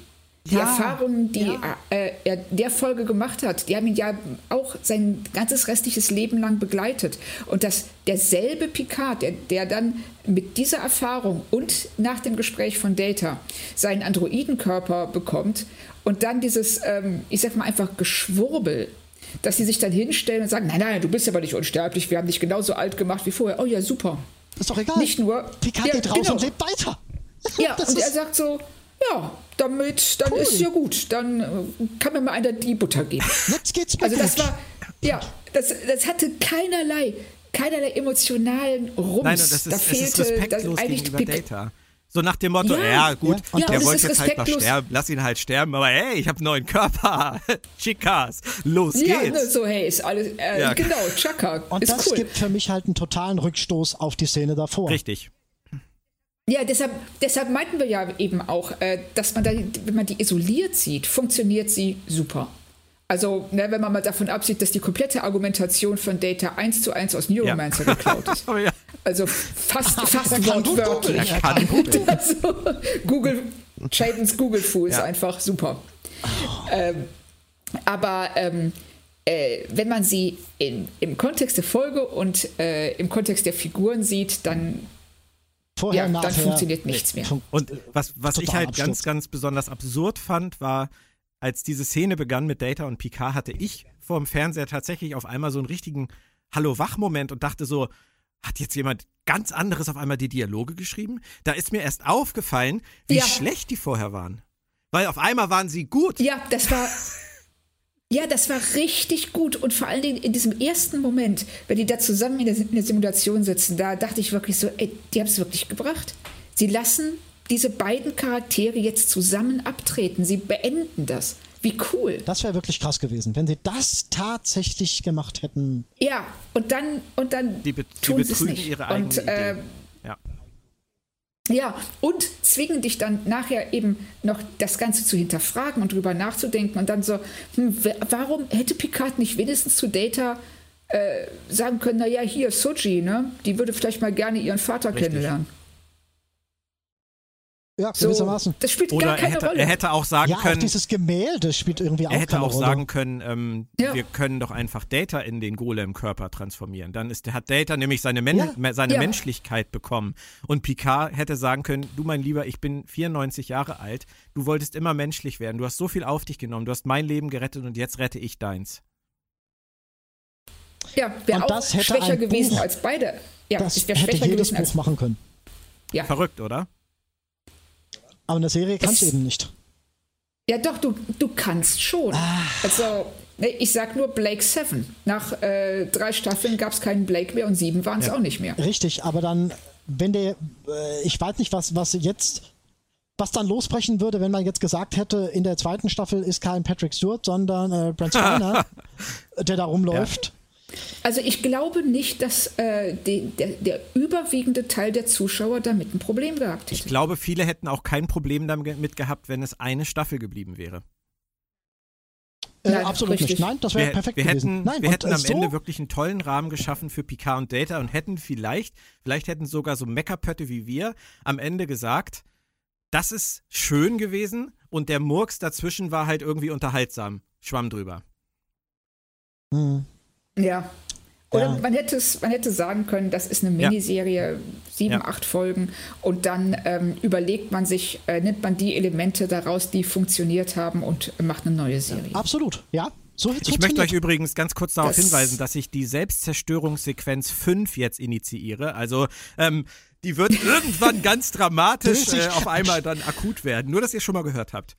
die ja, Erfahrungen, die ja. äh, er der Folge gemacht hat, die haben ihn ja auch sein ganzes restliches Leben lang begleitet. Und dass derselbe Picard, der, der dann mit dieser Erfahrung und nach dem Gespräch von Data seinen Androidenkörper bekommt und dann dieses, ähm, ich sag mal einfach Geschwurbel dass sie sich dann hinstellen und sagen, nein, nein, du bist aber nicht unsterblich, wir haben dich genauso alt gemacht wie vorher. Oh ja, super. Ist doch egal. Nicht nur. Picard ja, geht raus genau. und lebt weiter. Ja, <laughs> und er sagt so, ja, damit, dann cool. ist ja gut. Dann äh, kann mir mal einer die Butter geben. Jetzt geht's Also das war, ja, das, das hatte keinerlei, keinerlei emotionalen Rums. Nein, das ist, da fehlte ist respektlos das eigentlich gegenüber Data. So nach dem Motto, ja, ja gut, ja, der wollte jetzt halt mal sterben, lass ihn halt sterben, aber hey, ich habe einen neuen Körper. <laughs> Chicas, los ja, geht's. Ja, so hey, ist alles, äh, ja. genau, Chaka. Und das cool. gibt für mich halt einen totalen Rückstoß auf die Szene davor. Richtig. Ja, deshalb, deshalb meinten wir ja eben auch, äh, dass man da, wenn man die isoliert sieht, funktioniert sie super. Also, ne, wenn man mal davon absieht, dass die komplette Argumentation von Data 1 zu 1 aus Neuromancer ja. geklaut ist. <laughs> oh, ja. Also fast, <laughs> fast wortwörtlich. Google. Also, Google, Chadens Google-Fu ist ja. einfach super. Oh. Ähm, aber ähm, äh, wenn man sie in, im Kontext der Folge und äh, im Kontext der Figuren sieht, dann Vorher, ja, nachher, dann funktioniert nichts mehr. Und was, was ich halt Absturz. ganz, ganz besonders absurd fand, war, als diese Szene begann mit Data und Picard, hatte ich vor dem Fernseher tatsächlich auf einmal so einen richtigen Hallo-Wach-Moment und dachte so, hat jetzt jemand ganz anderes auf einmal die Dialoge geschrieben? Da ist mir erst aufgefallen, wie Ja. schlecht die vorher waren. Weil auf einmal waren sie gut. Ja, das war. <laughs> Ja, das war richtig gut und vor allen Dingen in diesem ersten Moment, wenn die da zusammen in der, in der Simulation sitzen, da dachte ich wirklich so, ey, die haben es wirklich gebracht. Sie lassen diese beiden Charaktere jetzt zusammen abtreten. Sie beenden das. Wie cool. Das wäre wirklich krass gewesen, wenn sie das tatsächlich gemacht hätten. Ja, und dann und dann Die, be die tun sie es betrügen nicht. ihre eigenen und, äh, Ideen. Ja. Ja, und zwingen dich dann nachher eben noch das Ganze zu hinterfragen und drüber nachzudenken und dann so, hm, warum hätte Picard nicht wenigstens zu Data äh, sagen können, naja, hier, Soji, ne? Die würde vielleicht mal gerne ihren Vater Richtig. kennenlernen. Ja, So, gewissermaßen. das spielt Oder gar er keine hätte, Rolle. er hätte auch sagen Ja, auch können, dieses Gemälde spielt irgendwie auch er hätte keine auch Rolle. sagen können, ähm, Ja. wir können doch einfach Data in den Golem-Körper transformieren. Dann ist, hat Data nämlich seine, Men Ja. seine Ja. Menschlichkeit bekommen. Und Picard hätte sagen können, du mein Lieber, ich bin 94 Jahre alt, du wolltest immer menschlich werden, du hast so viel auf dich genommen, du hast mein Leben gerettet und jetzt rette ich deins. ja, wäre auch das hätte schwächer gewesen Buch- als beide. Ja, das hätte jedes Buch machen können. ja. Verrückt, oder? Aber eine Serie kann es Es- eben nicht. Ja, doch, du, du kannst schon. Ah. Also, ich sag nur Blake Seven. Nach äh, drei Staffeln gab es keinen Blake mehr und sieben waren es Ja. auch nicht mehr. Richtig, aber dann, wenn der, äh, ich weiß nicht, was, was jetzt, was dann losbrechen würde, wenn man jetzt gesagt hätte, in der zweiten Staffel ist kein Patrick Stewart, sondern äh, Brent <laughs> Spiner, der da rumläuft. Also ich glaube nicht, dass äh, die, der, der überwiegende Teil der Zuschauer damit ein Problem gehabt Ich hätte. glaube, viele hätten auch kein Problem damit gehabt, wenn es eine Staffel geblieben wäre. Äh, Nein, absolut richtig. nicht. Nein, das wäre perfekt wir gewesen. hätten, Nein, wir hätten am so, Ende wirklich einen tollen Rahmen geschaffen für Picard und Data und hätten vielleicht, vielleicht hätten sogar so Meckerpötte wie wir am Ende gesagt, das ist schön gewesen und der Murks dazwischen war halt irgendwie unterhaltsam. Schwamm drüber. Hm. Ja. Oder Ja. man hätte es, man hätte sagen können, das ist eine Ja. Miniserie, sieben, Ja. acht Folgen, und dann ähm, überlegt man sich, äh, nimmt man die Elemente daraus, die funktioniert haben, und macht eine neue Serie. Absolut, ja. So Ich möchte euch übrigens ganz kurz darauf Das- hinweisen, dass ich die Selbstzerstörungssequenz 5 jetzt initiiere. Also, ähm, die wird <laughs> irgendwann ganz dramatisch äh, auf einmal dann akut werden. Nur, dass ihr schon mal gehört habt.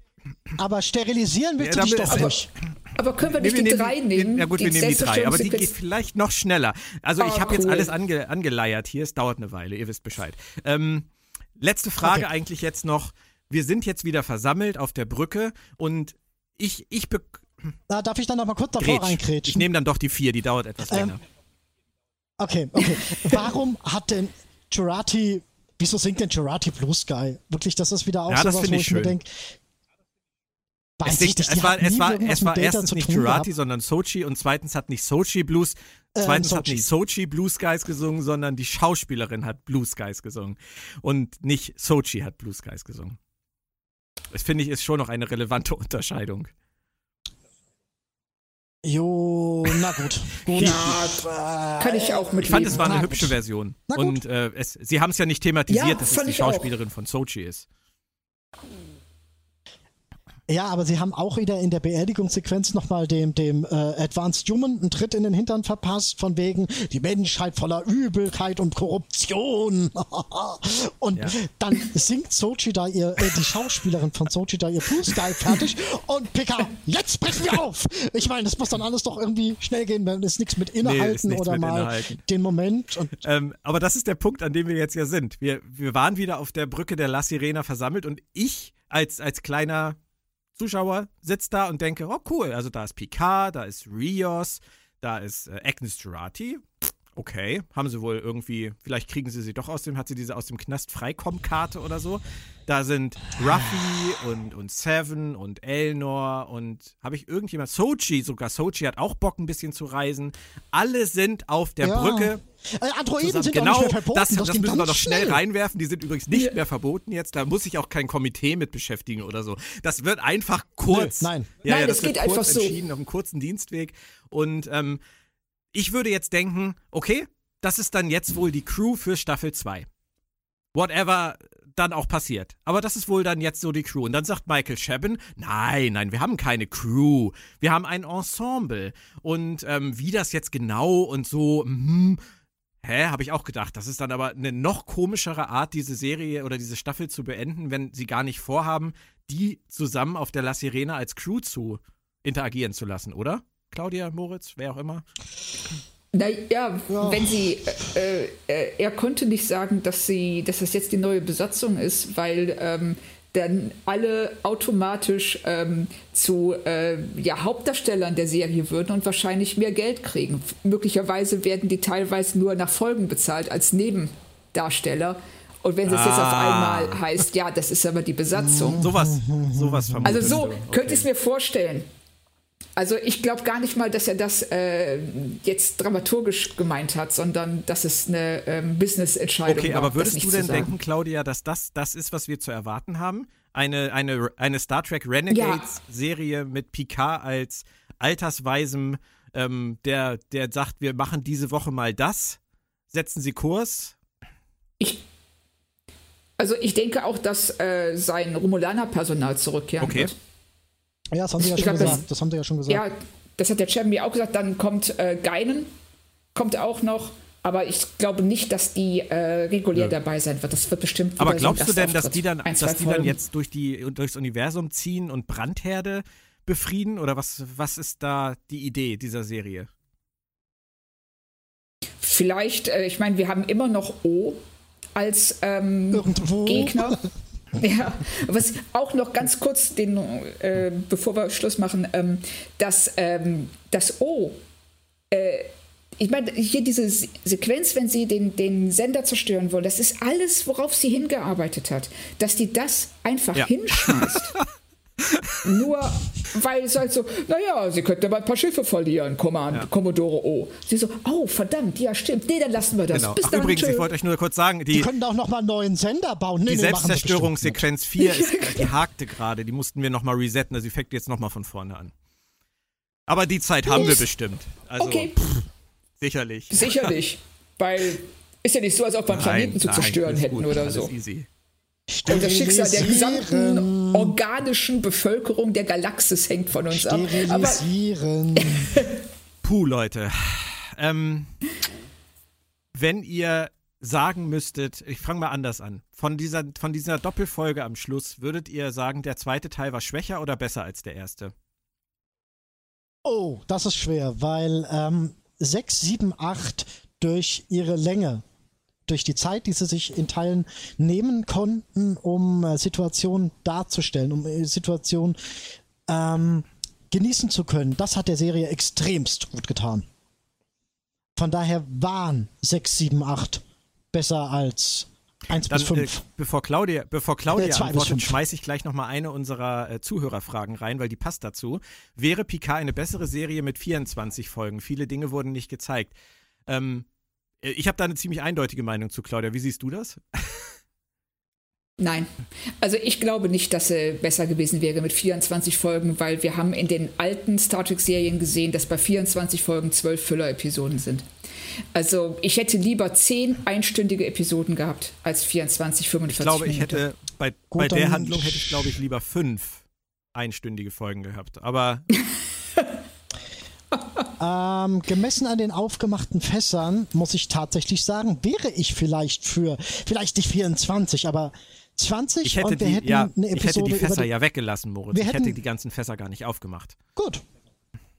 Aber sterilisieren willst Ja, du dich doch nicht. Aber können wir Nee, nicht wir die nehmen drei die- nehmen? Ja gut, wir nehmen die drei, aber die geht vielleicht noch schneller. Also ich Oh, habe jetzt cool. alles ange, angeleiert hier, es dauert eine Weile, ihr wisst Bescheid. Ähm, letzte Frage Okay. eigentlich jetzt noch. Wir sind jetzt wieder versammelt auf der Brücke und ich, ich, be Da darf ich dann noch mal kurz davor Grätsch. ich nehme dann doch die vier, die dauert etwas Ähm, länger. Okay, okay. <laughs> Warum hat denn Jurati, wieso singt denn Jurati Blue Sky? Wirklich, das ist wieder auch Ja, so das was, finde wo ich ich mir schön. denke, weiß Es, ich nicht, es war, hat es war, es war erstens nicht Jurati, sondern Sochi und zweitens hat nicht Sochi Blues, Ähm, zweitens hat Sochi. nicht Sochi Blue Skies gesungen, sondern die Schauspielerin hat Blue Skies gesungen und nicht Sochi hat Blue Skies gesungen. Das finde ich ist schon noch eine relevante <laughs> Unterscheidung. Jo, na gut. gut. Ja, kann ich auch mit Ich fand, es war eine Na hübsche gut. Version. Na gut. Und äh, es, sie haben es ja nicht thematisiert, Ja, dass es die ich auch. Schauspielerin von Sochi ist. Ja, aber sie haben auch wieder in der Beerdigungssequenz nochmal dem, dem äh, Advanced Human einen Tritt in den Hintern verpasst, von wegen die Menschheit voller Übelkeit und Korruption. <laughs> und Ja. dann singt Sochi da ihr, äh, die Schauspielerin von Sochi da ihr Sky fertig und Pika, jetzt brechen wir auf! Ich meine, das muss dann alles doch irgendwie schnell gehen, wenn es nichts mit Innehalten nichts oder mit mal Innehalten. den Moment Ähm, aber das ist der Punkt, an dem wir jetzt ja sind. Wir, wir waren wieder auf der Brücke der La Sirena versammelt und ich als, als kleiner Zuschauer sitze da und denke, oh cool, also da ist Picard, da ist Rios, da ist äh, Agnes Jurati. Okay, haben sie wohl irgendwie, vielleicht kriegen sie sie doch aus dem, hat sie diese aus dem Knast Freikommen-Karte oder so. Da sind Ruffy und, und Seven und Elnor und habe ich irgendjemand, Sochi, sogar Sochi hat auch Bock ein bisschen zu reisen. Alle sind auf der Ja. Brücke äh, Androiden zusammen. sind genau, auch nicht mehr verboten. das, das, ging müssen wir noch schnell, schnell. reinwerfen. Die sind übrigens nicht mehr verboten jetzt. Da muss sich auch kein Komitee mit beschäftigen oder so. Das wird einfach kurz. Nö, nein. Ja, Nein, ja, das, das wird geht kurz einfach so. entschieden auf einem kurzen Dienstweg. Und ähm, ich würde jetzt denken, okay, das ist dann jetzt wohl die Crew für Staffel 2. Whatever dann auch passiert. Aber das ist wohl dann jetzt so die Crew. Und dann sagt Michael Chabon, nein, nein, wir haben keine Crew. Wir haben ein Ensemble. Und ähm, wie das jetzt genau und so, hm, Hä, habe ich auch gedacht. Das ist dann aber eine noch komischere Art, diese Serie oder diese Staffel zu beenden, wenn sie gar nicht vorhaben, die zusammen auf der La Sirena als Crew zu interagieren zu lassen, oder? Claudia, Moritz, wer auch immer. Naja, ja. wenn sie, äh, äh, er konnte nicht sagen, dass sie, dass das jetzt die neue Besatzung ist, weil ähm, dann alle automatisch ähm, zu äh, ja, Hauptdarstellern der Serie würden und wahrscheinlich mehr Geld kriegen. Möglicherweise werden die teilweise nur nach Folgen bezahlt als Nebendarsteller. Und wenn es ah. jetzt auf ah. einmal heißt, ja, das ist aber die Besatzung. Sowas, sowas Also so okay. könnte ich es mir vorstellen. Also ich glaube gar nicht mal, dass er das äh, jetzt dramaturgisch gemeint hat, sondern dass es eine ähm, Business-Entscheidung Okay, aber würdest du denn denken, Claudia, dass das das ist, was wir zu erwarten haben? Eine, eine, eine Star Trek Renegades-Serie ja. mit Picard als altersweisem, ähm, der, der sagt, wir machen diese Woche mal das. Setzen Sie Kurs? Ich also ich denke auch, dass äh, sein Romulaner-Personal zurückkehren okay. wird. Ja, das haben sie ja, schon glaub, gesagt. Das, das, haben sie ja schon gesagt. Ja, das hat der Champion auch gesagt. Dann kommt äh, Geinen, kommt auch noch. Aber ich glaube nicht, dass die äh, regulär ja. dabei sein wird. Das wird bestimmt. Aber glaubst du denn, dass die dann, Ein, dass die dann jetzt durch die, durchs Universum ziehen und Brandherde befrieden? Oder was, was ist da die Idee dieser Serie? Vielleicht, äh, ich meine, wir haben immer noch O als ähm, Gegner. <laughs> <laughs> Ja, was auch noch ganz kurz, den, äh, bevor wir Schluss machen, ähm, dass ähm, das O, äh, ich meine, hier diese Sequenz, wenn sie den, den Sender zerstören wollen, das ist alles, worauf sie hingearbeitet hat. Dass die das einfach ja. hinschmeißt. <laughs> Nur weil es halt so, naja, sie könnten aber ein paar Schiffe verlieren, Command, ja. Commodore O. Sie so, oh, verdammt, ja, stimmt. Nee, dann lassen wir das. Genau. Bis Ach, dann, übrigens, tschö. ich wollte euch nur kurz sagen, die, die können auch nochmal einen neuen Sender bauen. Nee, die nee, Selbstzerstörungssequenz 4, <laughs> ist, die hakte gerade. Die mussten wir nochmal resetten. Also, sie fängt jetzt nochmal von vorne an. Aber die Zeit haben wir bestimmt. Also, okay. Pff, sicherlich. Sicherlich. <laughs> Weil ist ja nicht so, als ob wir einen Planeten zu zerstören hätten gut, oder so. Easy. Und das Schicksal der gesamten organischen Bevölkerung der Galaxis hängt von uns ab. Sterilisieren. <laughs> Puh, Leute. Ähm, wenn ihr sagen müsstet, ich fange mal anders an, von dieser, von dieser Doppelfolge am Schluss, würdet ihr sagen, der zweite Teil war schwächer oder besser als der erste? Oh, das ist schwer, weil ähm, 6, 7, 8 durch ihre Länge durch die Zeit, die sie sich in Teilen nehmen konnten, um äh, Situationen darzustellen, um äh, Situationen ähm, genießen zu können. Das hat der Serie extremst gut getan. Von daher waren 6, 7, 8 besser als 1 Dann, bis 5. Äh, bevor Claudia, bevor Claudia äh, antwortet, schmeiße ich gleich nochmal eine unserer äh, Zuhörerfragen rein, weil die passt dazu. Wäre Picard eine bessere Serie mit 24 Folgen? Viele Dinge wurden nicht gezeigt. Ähm, äh, ich habe da eine ziemlich eindeutige Meinung zu, Claudia. Wie siehst du das? Nein. Also ich glaube nicht, dass er besser gewesen wäre mit 24 Folgen, weil wir haben in den alten Star Trek-Serien gesehen, dass bei 24 Folgen zwölf Füller-Episoden sind. Also ich hätte lieber zehn einstündige Episoden gehabt als 24, 45 Ich glaube, ich hätte bei, bei der Handlung hätte ich, glaube ich, lieber fünf einstündige Folgen gehabt. Aber <laughs> Ähm, gemessen an den aufgemachten Fässern muss ich tatsächlich sagen, wäre ich vielleicht für, vielleicht nicht 24, aber 20 ich hätte und wir die, hätten ja, eine Episode. Ich hätte die Fässer ja weggelassen, Moritz. ich hätten, hätte die ganzen Fässer gar nicht aufgemacht. Gut.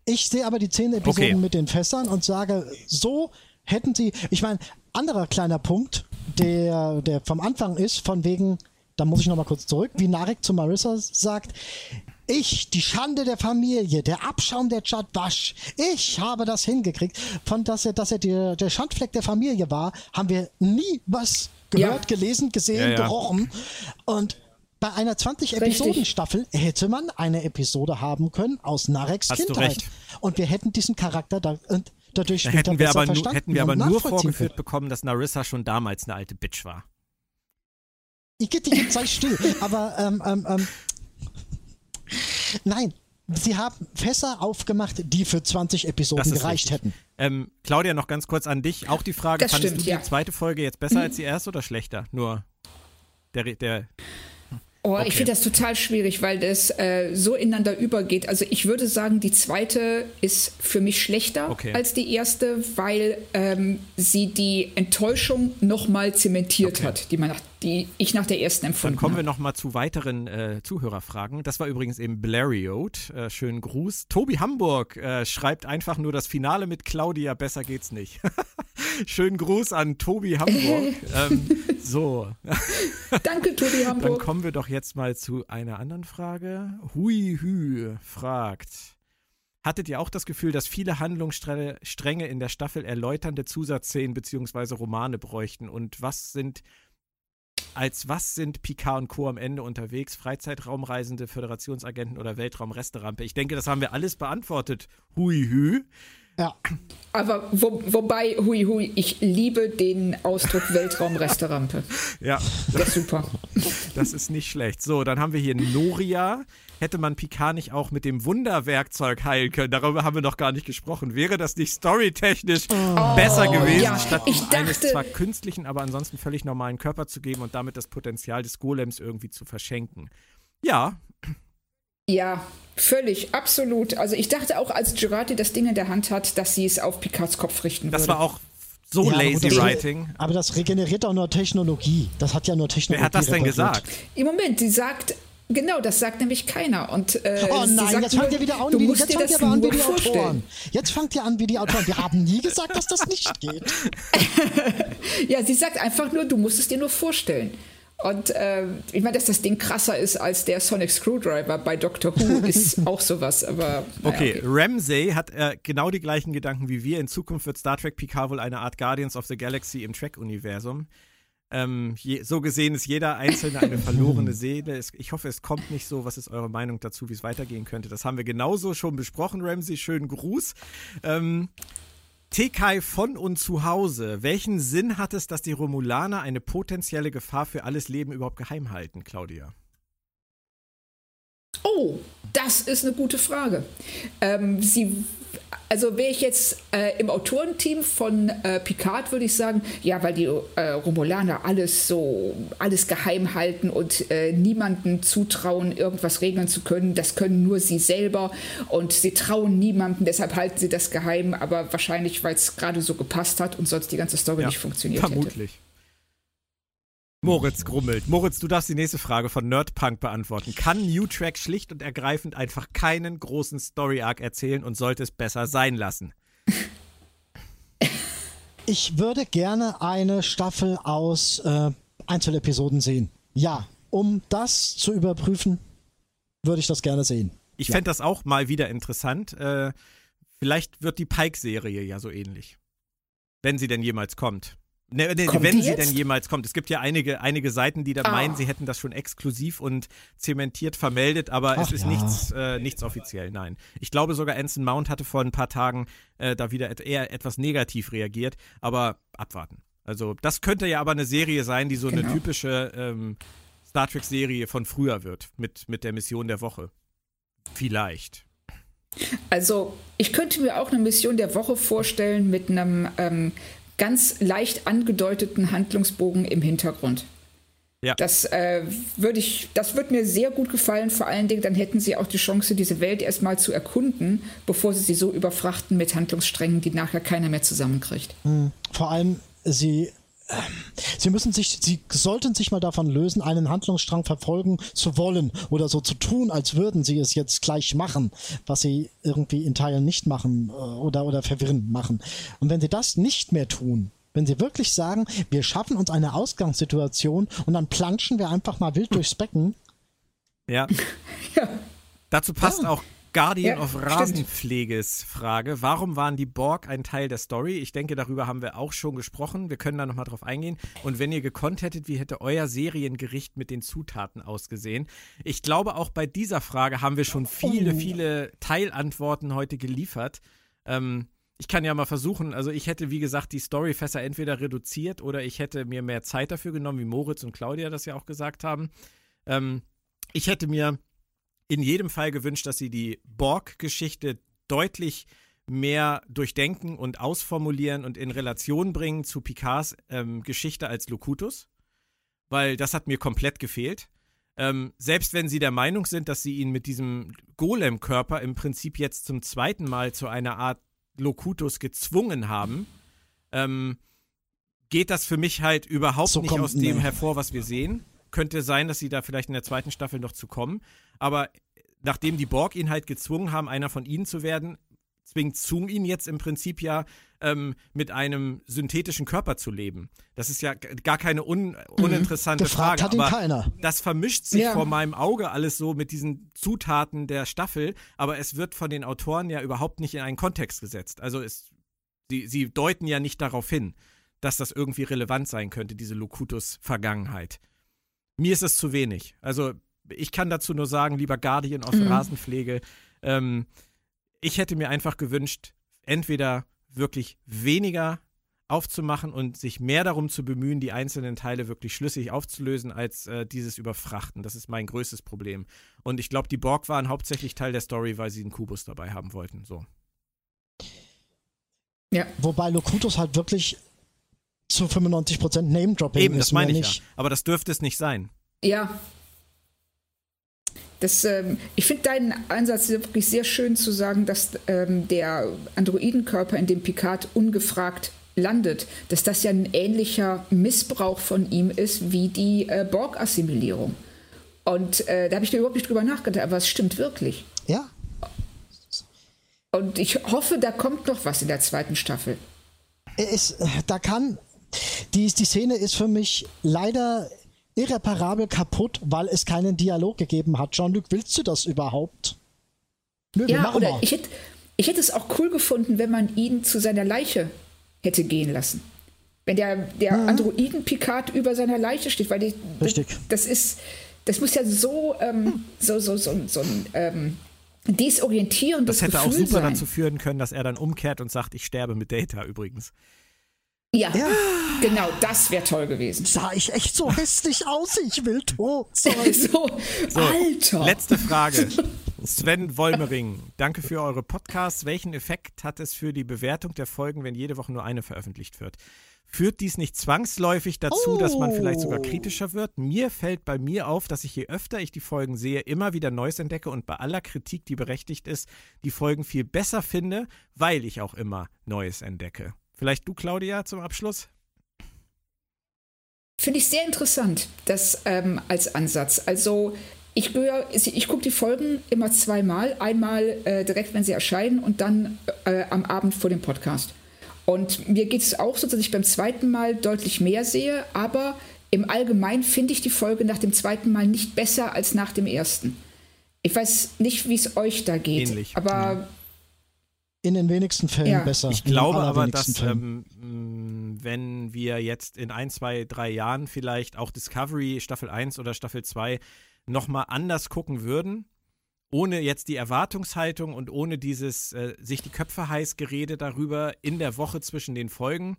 Ich sehe aber die zehn Episoden okay. mit den Fässern und sage, so hätten sie. Ich meine, anderer kleiner Punkt, der, der vom Anfang ist, von wegen, da muss ich nochmal kurz zurück, wie Narek zu Marissa sagt, ich, die Schande der Familie, der Abschaum der Chadwasch. Ich habe das hingekriegt. Von dass er, dass er der, der Schandfleck der Familie war, haben wir nie was gehört, ja. gelesen, gesehen, ja, ja. gerochen. Und bei einer 20-Episoden-Staffel hätte man eine Episode haben können aus Nareks Hast Kindheit. Und wir hätten diesen Charakter da, und dadurch da hätten wir aber, nu, hätten wir aber nur vorgeführt bekommen, dass Narissa schon damals eine alte Bitch war. Ich gebe dich jetzt still. aber ähm, ähm, ähm, Nein, sie haben Fässer aufgemacht, die für 20 Episoden gereicht richtig. hätten. Ähm, Claudia, noch ganz kurz an dich. Auch die Frage, das fandest stimmt, du die zweite Folge jetzt besser mhm. als die erste oder schlechter? Nur der, der Oh, okay. ich finde das total schwierig, weil das äh, so ineinander übergeht. Also ich würde sagen, die zweite ist für mich schlechter okay. als die erste, weil ähm, sie die Enttäuschung nochmal zementiert okay. hat, die, man nach, die ich nach der ersten empfunden habe. Dann kommen wir nochmal zu weiteren äh, Zuhörerfragen. Das war übrigens eben Blariot. Äh, schönen Gruß. Tobi Hamburg äh, schreibt einfach nur das Finale mit Claudia, besser geht's nicht. <laughs> schönen Gruß an Tobi Hamburg. <laughs> ähm, so. <laughs> Danke, Tobi Hamburg. Dann kommen wir doch jetzt mal zu einer anderen Frage. Hui Hü fragt. Hattet ihr auch das Gefühl, dass viele Handlungsstränge in der Staffel erläuternde Zusatzszenen bzw. Romane bräuchten? Und was sind, als was sind Picard und Co. am Ende unterwegs? Freizeitraumreisende, Föderationsagenten oder Weltraumresterampe? Ich denke, das haben wir alles beantwortet. Hui Hü. Ja. Aber wo, wobei, hui hui, ich liebe den Ausdruck <laughs> Weltraumrestaurante. ja. Das ist super. Das ist nicht schlecht. So, dann haben wir hier Noria. Hätte man Picard nicht auch mit dem Wunderwerkzeug heilen können? Darüber haben wir noch gar nicht gesprochen. Wäre das nicht storytechnisch oh, besser gewesen, ja. statt ihm eines zwar künstlichen, aber ansonsten völlig normalen Körper zu geben und damit das Potenzial des Golems irgendwie zu verschenken? Ja, ja, völlig, absolut. Also ich dachte auch, als Girardi das Ding in der Hand hat, dass sie es auf Picards Kopf richten das würde. Das war auch so ja, lazy das, writing. Aber das regeneriert auch nur Technologie. Das hat ja nur Technologie. Wer hat das denn gesagt? Im Moment, sie sagt, Genau, das sagt nämlich keiner. Und, äh, oh nein, jetzt fangt ihr wieder an, wie, jetzt fangt ihr an wie die Autoren. Jetzt fangt ihr an wie die Autoren. Wir haben nie gesagt, dass das nicht geht. <laughs> ja, sie sagt einfach nur, du musst es dir nur vorstellen. Und äh, ich meine, dass das Ding krasser ist als der Sonic Screwdriver bei Doctor Who, <laughs> ist auch sowas. Aber naja, okay. okay, Ramsey hat äh, genau die gleichen Gedanken wie wir. In Zukunft wird Star Trek Picard wohl eine Art Guardians of the Galaxy im Trek-Universum. Ähm, so gesehen ist jeder Einzelne eine verlorene <laughs> Seele. Es, ich hoffe, es kommt nicht so. Was ist eure Meinung dazu, wie es weitergehen könnte? Das haben wir genauso schon besprochen, Ramsey. Schönen Gruß. Ähm, Tekai von und zu Hause. Welchen Sinn hat es, dass die Romulaner eine potenzielle Gefahr für alles Leben überhaupt geheim halten, Claudia? Oh, das ist eine gute Frage. Ähm, sie also wäre ich jetzt äh, im Autorenteam von äh, Picard, würde ich sagen, ja, weil die äh, Romulaner alles so, alles geheim halten und äh, niemandem zutrauen, irgendwas regeln zu können. Das können nur sie selber und sie trauen niemandem, deshalb halten sie das geheim, aber wahrscheinlich, weil es gerade so gepasst hat und sonst die ganze Story ja, nicht funktioniert vermutlich. hätte. Moritz grummelt. Moritz, du darfst die nächste Frage von Nerdpunk beantworten. Kann New Track schlicht und ergreifend einfach keinen großen Story-Arc erzählen und sollte es besser sein lassen? Ich würde gerne eine Staffel aus äh, Einzelepisoden sehen. Ja, um das zu überprüfen, würde ich das gerne sehen. Ich ja. fände das auch mal wieder interessant. Äh, vielleicht wird die Pike-Serie ja so ähnlich. Wenn sie denn jemals kommt. Ne, ne, wenn sie denn jemals kommt. Es gibt ja einige, einige Seiten, die da ah. meinen, sie hätten das schon exklusiv und zementiert vermeldet, aber Ach es ist ja. nichts, äh, nichts offiziell, nein. Ich glaube sogar Anson Mount hatte vor ein paar Tagen äh, da wieder et eher etwas negativ reagiert, aber abwarten. Also das könnte ja aber eine Serie sein, die so genau. eine typische ähm, Star Trek-Serie von früher wird, mit, mit der Mission der Woche. Vielleicht. Also, ich könnte mir auch eine Mission der Woche vorstellen mit einem ähm, ganz leicht angedeuteten Handlungsbogen im Hintergrund. Ja. Das äh, würde ich, das wird mir sehr gut gefallen. Vor allen Dingen, dann hätten sie auch die Chance, diese Welt erstmal zu erkunden, bevor sie sie so überfrachten mit Handlungssträngen, die nachher keiner mehr zusammenkriegt. Hm. Vor allem, sie Sie müssen sich, Sie sollten sich mal davon lösen, einen Handlungsstrang verfolgen zu wollen oder so zu tun, als würden Sie es jetzt gleich machen, was Sie irgendwie in Teilen nicht machen äh, oder, oder verwirrend machen. Und wenn Sie das nicht mehr tun, wenn Sie wirklich sagen, wir schaffen uns eine Ausgangssituation und dann planschen wir einfach mal wild durchs Becken. Ja. <laughs> ja. Dazu passt ja. auch Guardian ja, of Rasenpfleges Frage. Warum waren die Borg ein Teil der Story? Ich denke, darüber haben wir auch schon gesprochen. Wir können da nochmal drauf eingehen. Und wenn ihr gekonnt hättet, wie hätte euer Seriengericht mit den Zutaten ausgesehen? Ich glaube, auch bei dieser Frage haben wir schon viele, oh. viele Teilantworten heute geliefert. Ähm, ich kann ja mal versuchen, also ich hätte, wie gesagt, die Storyfässer entweder reduziert oder ich hätte mir mehr Zeit dafür genommen, wie Moritz und Claudia das ja auch gesagt haben. Ähm, ich hätte mir in jedem Fall gewünscht, dass sie die Borg-Geschichte deutlich mehr durchdenken und ausformulieren und in Relation bringen zu Picards ähm, Geschichte als Locutus, weil das hat mir komplett gefehlt. ähm, selbst wenn sie der Meinung sind, dass sie ihn mit diesem Golem-Körper im Prinzip jetzt zum zweiten Mal zu einer Art Locutus gezwungen haben, ähm, geht das für mich halt überhaupt so nicht aus dem nee. hervor, was wir sehen. Könnte sein, dass sie da vielleicht in der zweiten Staffel noch zu kommen. Aber nachdem die Borg ihn halt gezwungen haben, einer von ihnen zu werden, zwingt Zoom ihn jetzt im Prinzip ja ähm, mit einem synthetischen Körper zu leben. Das ist ja gar keine un mhm. uninteressante Gefragt Frage. Hat ihn aber keiner. das vermischt sich ja. vor meinem Auge alles so mit diesen Zutaten der Staffel, aber es wird von den Autoren ja überhaupt nicht in einen Kontext gesetzt. Also es, sie, sie deuten ja nicht darauf hin, dass das irgendwie relevant sein könnte, diese Locutus-Vergangenheit. Mir ist es zu wenig. Also ich kann dazu nur sagen, lieber Guardian aus mhm. Rasenpflege, ähm, ich hätte mir einfach gewünscht, entweder wirklich weniger aufzumachen und sich mehr darum zu bemühen, die einzelnen Teile wirklich schlüssig aufzulösen, als äh, dieses Überfrachten. Das ist mein größtes Problem. Und ich glaube, die Borg waren hauptsächlich Teil der Story, weil sie einen Kubus dabei haben wollten. So. Ja. Wobei Locutus halt wirklich zu 95% Name-Dropping ist. Eben, das meine ich nicht. Ja. Aber das dürfte es nicht sein. Ja, das, ähm, ich finde deinen Ansatz wirklich sehr schön zu sagen, dass ähm, der Androidenkörper, in dem Picard ungefragt landet, dass das ja ein ähnlicher Missbrauch von ihm ist wie die äh, Borg-Assimilierung. Und äh, da habe ich da überhaupt nicht drüber nachgedacht, aber es stimmt wirklich. Ja. Und ich hoffe, da kommt noch was in der zweiten Staffel. Es, äh, da kann. Die, die Szene ist für mich leider irreparabel kaputt, weil es keinen Dialog gegeben hat. Jean-Luc, willst du das überhaupt? Nö, ja, oder ich hätte, ich hätte es auch cool gefunden, wenn man ihn zu seiner Leiche hätte gehen lassen. Wenn der, der mhm. Androiden-Picard über seiner Leiche steht, weil die, Richtig. Das, das ist, das muss ja so, ähm, hm. so, so, so, so ein ähm, desorientierendes Das hätte Gefühl auch super sein. dazu führen können, dass er dann umkehrt und sagt, ich sterbe mit Data übrigens. Ja, ja, genau, das wäre toll gewesen. Sah ich echt so hässlich aus? Ich will tot sein. <laughs> so, so, Alter. Letzte Frage. <laughs> Sven Wolmering, danke für eure Podcasts. Welchen Effekt hat es für die Bewertung der Folgen, wenn jede Woche nur eine veröffentlicht wird? Führt dies nicht zwangsläufig dazu, oh. dass man vielleicht sogar oh. kritischer wird? Mir fällt bei mir auf, dass ich je öfter ich die Folgen sehe, immer wieder Neues entdecke und bei aller Kritik, die berechtigt ist, die Folgen viel besser finde, weil ich auch immer Neues entdecke. Vielleicht du, Claudia, zum Abschluss? Finde ich sehr interessant, das ähm, als Ansatz. Also ich, ich gucke die Folgen immer zweimal. Einmal äh, direkt, wenn sie erscheinen und dann äh, am Abend vor dem Podcast. Und mir geht es auch so, dass ich beim zweiten Mal deutlich mehr sehe, aber im Allgemeinen finde ich die Folge nach dem zweiten Mal nicht besser als nach dem ersten. Ich weiß nicht, wie es euch da geht, Ähnlich. aber ja in den wenigsten Fällen ja. besser. Ich glaube aber, dass ähm, wenn wir jetzt in ein, zwei, drei Jahren vielleicht auch Discovery Staffel 1 oder Staffel 2 nochmal anders gucken würden, ohne jetzt die Erwartungshaltung und ohne dieses äh, sich die Köpfe heiß Gerede darüber in der Woche zwischen den Folgen,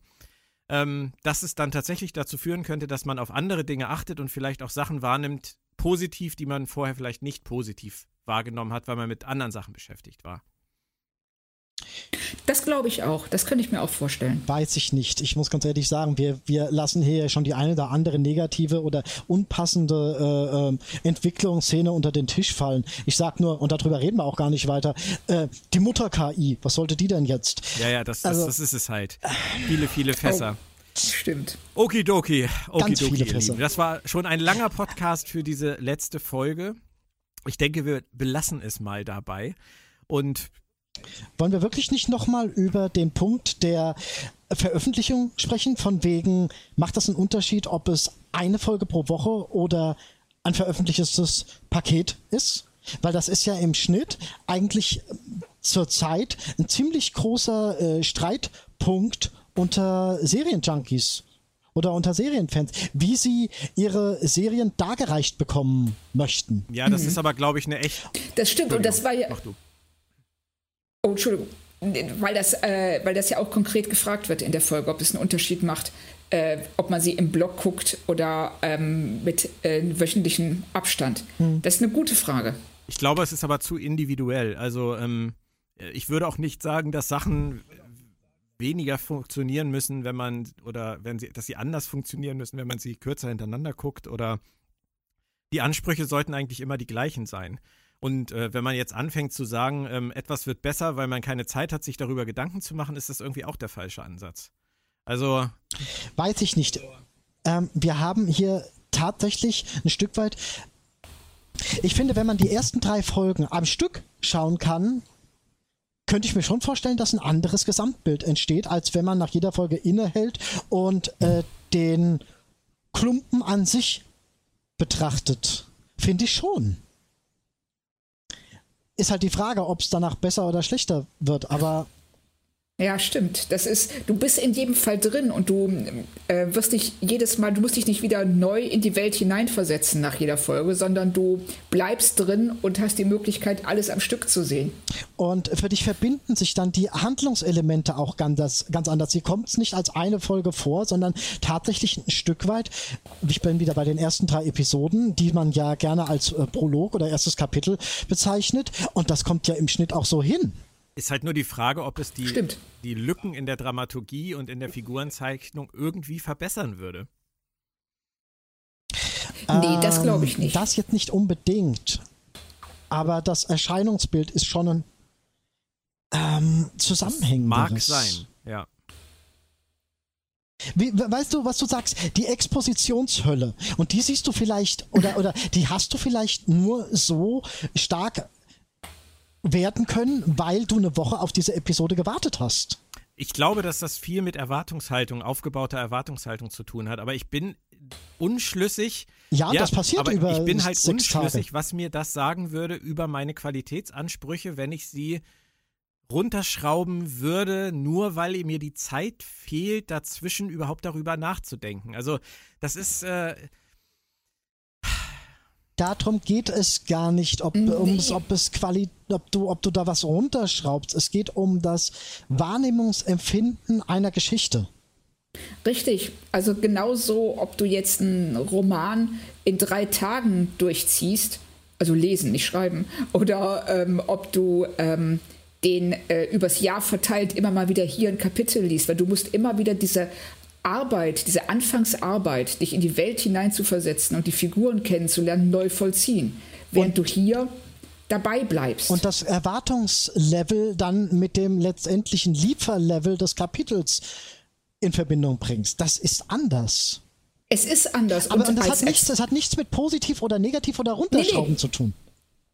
ähm, dass es dann tatsächlich dazu führen könnte, dass man auf andere Dinge achtet und vielleicht auch Sachen wahrnimmt, positiv, die man vorher vielleicht nicht positiv wahrgenommen hat, weil man mit anderen Sachen beschäftigt war. Das glaube ich auch. Das könnte ich mir auch vorstellen. Weiß ich nicht. Ich muss ganz ehrlich sagen, wir, wir lassen hier schon die eine oder andere negative oder unpassende äh, äh, Entwicklungsszene unter den Tisch fallen. Ich sag nur, und darüber reden wir auch gar nicht weiter, äh, die Mutter-KI, was sollte die denn jetzt? Ja, ja, das, das, also, das ist es halt. Viele, viele Fässer. Oh. Stimmt. Okidoki. Okidoki. Das war schon ein langer Podcast für diese letzte Folge. Ich denke, wir belassen es mal dabei. Und wollen wir wirklich nicht nochmal über den Punkt der Veröffentlichung sprechen? Von wegen, macht das einen Unterschied, ob es eine Folge pro Woche oder ein veröffentlichtes Paket ist? Weil das ist ja im Schnitt eigentlich zurzeit ein ziemlich großer äh, Streitpunkt unter Serienjunkies oder unter Serienfans, wie sie ihre Serien dargereicht bekommen möchten. Ja, das mhm. ist aber, glaube ich, eine echt. Das stimmt, und das war ja. Mach du. Oh, Entschuldigung. Weil das, äh, weil das ja auch konkret gefragt wird in der Folge, ob es einen Unterschied macht, äh, ob man sie im Blog guckt oder ähm, mit äh, wöchentlichem Abstand. Hm. Das ist eine gute Frage. Ich glaube, es ist aber zu individuell. Also ähm, ich würde auch nicht sagen, dass Sachen weniger funktionieren müssen, wenn man oder wenn sie, dass sie anders funktionieren müssen, wenn man sie kürzer hintereinander guckt oder die Ansprüche sollten eigentlich immer die gleichen sein. Und äh, wenn man jetzt anfängt zu sagen, ähm, etwas wird besser, weil man keine Zeit hat, sich darüber Gedanken zu machen, ist das irgendwie auch der falsche Ansatz. Also. Weiß ich nicht. Ähm, wir haben hier tatsächlich ein Stück weit. Ich finde, wenn man die ersten drei Folgen am Stück schauen kann, könnte ich mir schon vorstellen, dass ein anderes Gesamtbild entsteht, als wenn man nach jeder Folge innehält und äh, den Klumpen an sich betrachtet. Finde ich schon. Ist halt die Frage, ob es danach besser oder schlechter wird, aber ja, stimmt. Das ist, du bist in jedem Fall drin und du äh, wirst dich jedes Mal, du musst dich nicht wieder neu in die Welt hineinversetzen nach jeder Folge, sondern du bleibst drin und hast die Möglichkeit, alles am Stück zu sehen. Und für dich verbinden sich dann die Handlungselemente auch ganz, ganz anders. Sie kommt nicht als eine Folge vor, sondern tatsächlich ein Stück weit. Ich bin wieder bei den ersten drei Episoden, die man ja gerne als äh, Prolog oder erstes Kapitel bezeichnet. Und das kommt ja im Schnitt auch so hin. Ist halt nur die Frage, ob es die, die Lücken in der Dramaturgie und in der Figurenzeichnung irgendwie verbessern würde. Nee, das glaube ich nicht. Ähm, das jetzt nicht unbedingt. Aber das Erscheinungsbild ist schon ein ähm, zusammenhängendes. Mag sein, ja. Wie, weißt du, was du sagst? Die Expositionshölle. Und die siehst du vielleicht, oder, oder die hast du vielleicht nur so stark werden können, weil du eine Woche auf diese Episode gewartet hast. Ich glaube, dass das viel mit Erwartungshaltung, aufgebauter Erwartungshaltung zu tun hat, aber ich bin unschlüssig. Ja, ja das passiert aber über Ich bin halt unschlüssig, Tage. was mir das sagen würde über meine Qualitätsansprüche, wenn ich sie runterschrauben würde, nur weil mir die Zeit fehlt, dazwischen überhaupt darüber nachzudenken. Also, das ist. Äh, darum geht es gar nicht, ob, nee. ums, ob, es Quali ob, du, ob du da was runterschraubst. Es geht um das Wahrnehmungsempfinden einer Geschichte. Richtig. Also genauso, ob du jetzt einen Roman in drei Tagen durchziehst, also lesen, nicht schreiben, oder ähm, ob du ähm, den äh, übers Jahr verteilt immer mal wieder hier ein Kapitel liest, weil du musst immer wieder diese Arbeit, diese Anfangsarbeit, dich in die Welt hineinzuversetzen und die Figuren kennenzulernen, neu vollziehen. Während und, du hier dabei bleibst. Und das Erwartungslevel dann mit dem letztendlichen Lieferlevel des Kapitels in Verbindung bringst. Das ist anders. Es ist anders. Aber und das, hat nichts, das hat nichts mit positiv oder negativ oder runterschrauben nee, nee. zu tun.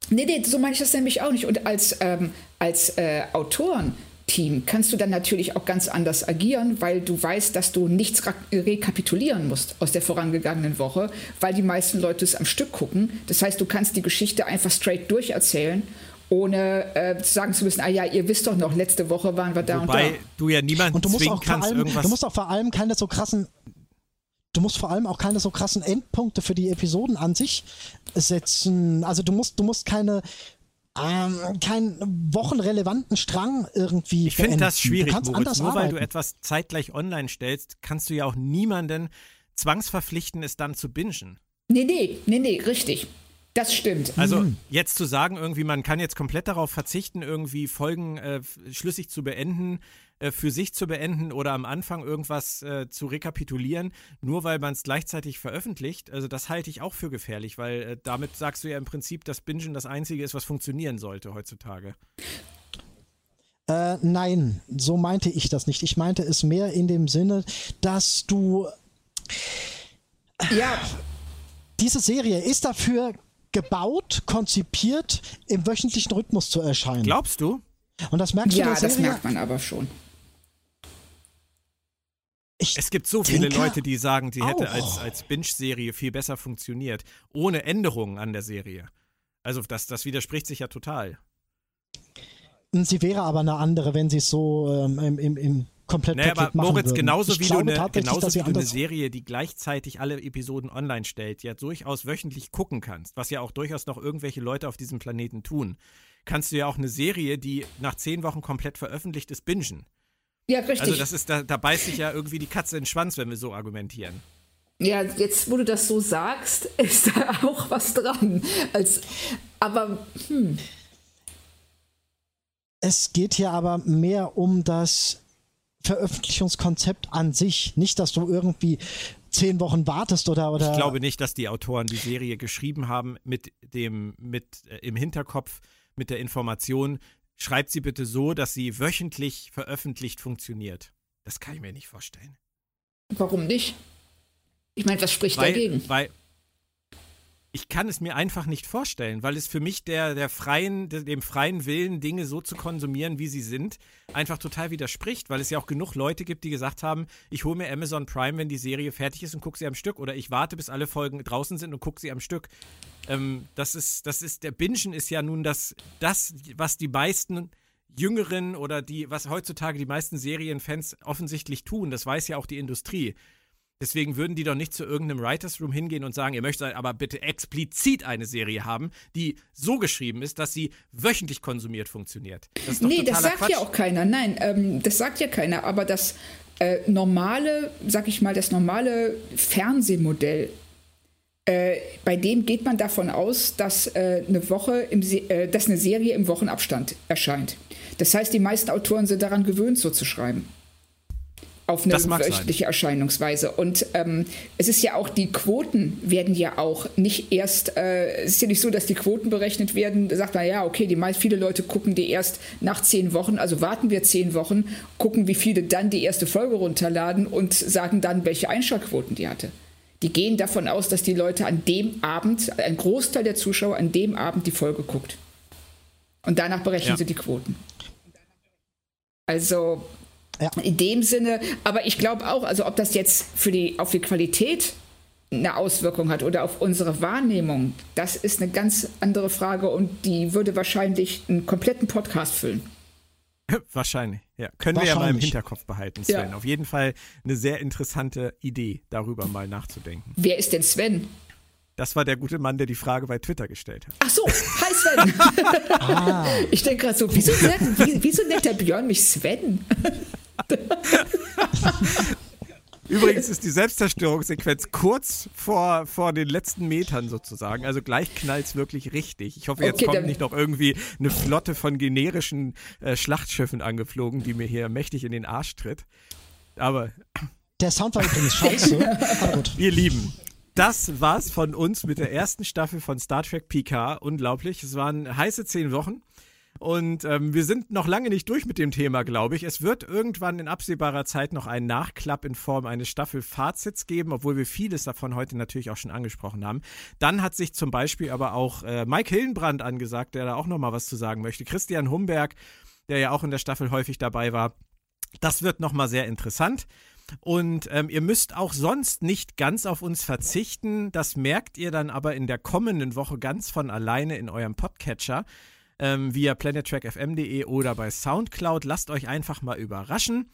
Nee, nee, so meine ich das nämlich auch nicht. Und als, ähm, als äh, Autoren Team kannst du dann natürlich auch ganz anders agieren, weil du weißt, dass du nichts rekapitulieren musst aus der vorangegangenen Woche, weil die meisten Leute es am Stück gucken. Das heißt, du kannst die Geschichte einfach straight durcherzählen ohne äh, sagen zu müssen, ah ja, ihr wisst doch noch, letzte Woche waren wir da Wobei und da. du ja niemanden und du musst auch kannst, allem, irgendwas... Du musst auch vor allem keine so krassen Du musst vor allem auch keine so krassen Endpunkte für die Episoden an sich setzen. Also du musst, du musst keine ähm, keinen wochenrelevanten Strang irgendwie. Ich finde das schwierig, Moritz. Nur arbeiten. weil du etwas zeitgleich online stellst, kannst du ja auch niemanden zwangsverpflichten, es dann zu bingen. Nee, nee, nee, nee, richtig. Das stimmt. Also mhm. jetzt zu sagen, irgendwie, man kann jetzt komplett darauf verzichten, irgendwie Folgen äh, schlüssig zu beenden, äh, für sich zu beenden oder am Anfang irgendwas äh, zu rekapitulieren, nur weil man es gleichzeitig veröffentlicht, also das halte ich auch für gefährlich, weil äh, damit sagst du ja im Prinzip, dass Bingen das Einzige ist, was funktionieren sollte heutzutage. Äh, nein, so meinte ich das nicht. Ich meinte es mehr in dem Sinne, dass du. Ja. Diese Serie ist dafür gebaut, konzipiert, im wöchentlichen Rhythmus zu erscheinen. Glaubst du? Und das merkst ja, du Ja, das merkt man aber schon. Ich es gibt so viele Leute, die sagen, sie hätte als, als Binge-Serie viel besser funktioniert, ohne Änderungen an der Serie. Also das, das widerspricht sich ja total. Sie wäre aber eine andere, wenn sie es so ähm, im, im, im komplett naja, aber Moritz, würden. genauso wie, du eine, genauso wie du eine Serie, die gleichzeitig alle Episoden online stellt, ja durchaus wöchentlich gucken kannst, was ja auch durchaus noch irgendwelche Leute auf diesem Planeten tun, kannst du ja auch eine Serie, die nach zehn Wochen komplett veröffentlicht ist, bingen. Ja, richtig. Also das ist, da, da beißt sich ja irgendwie die Katze in den Schwanz, wenn wir so argumentieren. Ja, jetzt, wo du das so sagst, <laughs> ist da auch was dran. Als, aber, hm. Es geht hier aber mehr um das Veröffentlichungskonzept an sich. Nicht, dass du irgendwie zehn Wochen wartest oder, oder. Ich glaube nicht, dass die Autoren die Serie geschrieben haben mit dem, mit äh, im Hinterkopf, mit der Information, schreibt sie bitte so, dass sie wöchentlich veröffentlicht funktioniert. Das kann ich mir nicht vorstellen. Warum nicht? Ich meine, was spricht weil, dagegen? Weil ich kann es mir einfach nicht vorstellen, weil es für mich der, der freien, dem freien Willen, Dinge so zu konsumieren, wie sie sind, einfach total widerspricht, weil es ja auch genug Leute gibt, die gesagt haben, ich hole mir Amazon Prime, wenn die Serie fertig ist und gucke sie am Stück oder ich warte, bis alle Folgen draußen sind und gucke sie am Stück. Ähm, das ist, das ist, der Bingen ist ja nun das, das, was die meisten Jüngeren oder die, was heutzutage die meisten Serienfans offensichtlich tun. Das weiß ja auch die Industrie. Deswegen würden die doch nicht zu irgendeinem Writers Room hingehen und sagen, ihr möchtet aber bitte explizit eine Serie haben, die so geschrieben ist, dass sie wöchentlich konsumiert funktioniert. Das nee, das sagt Quatsch. ja auch keiner. Nein, ähm, das sagt ja keiner. Aber das äh, normale, sag ich mal, das normale Fernsehmodell, äh, bei dem geht man davon aus, dass, äh, eine Woche im äh, dass eine Serie im Wochenabstand erscheint. Das heißt, die meisten Autoren sind daran gewöhnt, so zu schreiben auf eine wöchentliche Erscheinungsweise. Und ähm, es ist ja auch, die Quoten werden ja auch nicht erst, äh, es ist ja nicht so, dass die Quoten berechnet werden, da sagt man, ja, okay, die meist, viele Leute gucken die erst nach zehn Wochen, also warten wir zehn Wochen, gucken, wie viele dann die erste Folge runterladen und sagen dann, welche Einschaltquoten die hatte. Die gehen davon aus, dass die Leute an dem Abend, ein Großteil der Zuschauer an dem Abend die Folge guckt. Und danach berechnen ja. sie die Quoten. Also ja. In dem Sinne, aber ich glaube auch, also ob das jetzt für die, auf die Qualität eine Auswirkung hat oder auf unsere Wahrnehmung, das ist eine ganz andere Frage und die würde wahrscheinlich einen kompletten Podcast füllen. <laughs> Wahrscheinlich, ja. Können wir ja mal im Hinterkopf behalten, Sven. Ja. Auf jeden Fall eine sehr interessante Idee, darüber mal nachzudenken. Wer ist denn Sven? Das war der gute Mann, der die Frage bei Twitter gestellt hat. Ach so, hi Sven. <laughs> ah. Ich denke gerade so, wieso nennt, wieso nennt der Björn mich Sven? <laughs> Übrigens ist die Selbstzerstörungssequenz kurz vor, vor den letzten Metern sozusagen. Also gleich knallt es wirklich richtig. Ich hoffe, jetzt okay, kommt nicht noch irgendwie eine Flotte von generischen äh, Schlachtschiffen angeflogen, die mir hier mächtig in den Arsch tritt. Aber. Der Sound war übrigens scheiße. <laughs> Wir lieben. Das war's von uns mit der ersten Staffel von Star Trek PK. Unglaublich. Es waren heiße zehn Wochen. Und ähm, wir sind noch lange nicht durch mit dem Thema, glaube ich. Es wird irgendwann in absehbarer Zeit noch einen Nachklapp in Form eines Staffelfazits geben, obwohl wir vieles davon heute natürlich auch schon angesprochen haben. Dann hat sich zum Beispiel aber auch äh, Mike Hillenbrand angesagt, der da auch noch mal was zu sagen möchte. Christian Humberg, der ja auch in der Staffel häufig dabei war. Das wird noch mal sehr interessant. Und ähm, ihr müsst auch sonst nicht ganz auf uns verzichten. Das merkt ihr dann aber in der kommenden Woche ganz von alleine in eurem Podcatcher ähm, via planettrackfm.de oder bei Soundcloud. Lasst euch einfach mal überraschen.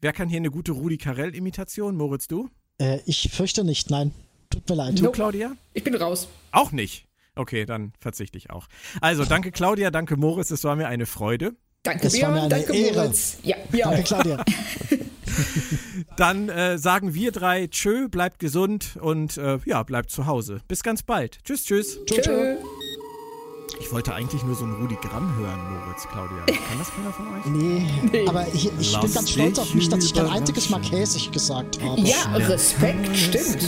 Wer kann hier eine gute Rudi Carell-Imitation? Moritz, du? Äh, ich fürchte nicht, nein. Tut mir leid. Du, Claudia? Ich bin raus. Auch nicht. Okay, dann verzichte ich auch. Also, danke Claudia, danke Moritz, es war mir eine Freude. Danke, Björn, danke Ehre. Moritz. Ja, wir danke, auch. Claudia. <laughs> dann äh, sagen wir drei Tschö, bleibt gesund und äh, ja, bleibt zu Hause. Bis ganz bald. Tschüss, tschüss. Tschö. Tschö. Ich wollte eigentlich nur so ein Rudi Gramm hören, Moritz, Claudia. Kann das keiner von euch? Nee, nee. aber ich, ich bin ganz stolz auf mich, dass ich kein einziges Mal käsig gesagt habe. Ja, Respekt, stimmt.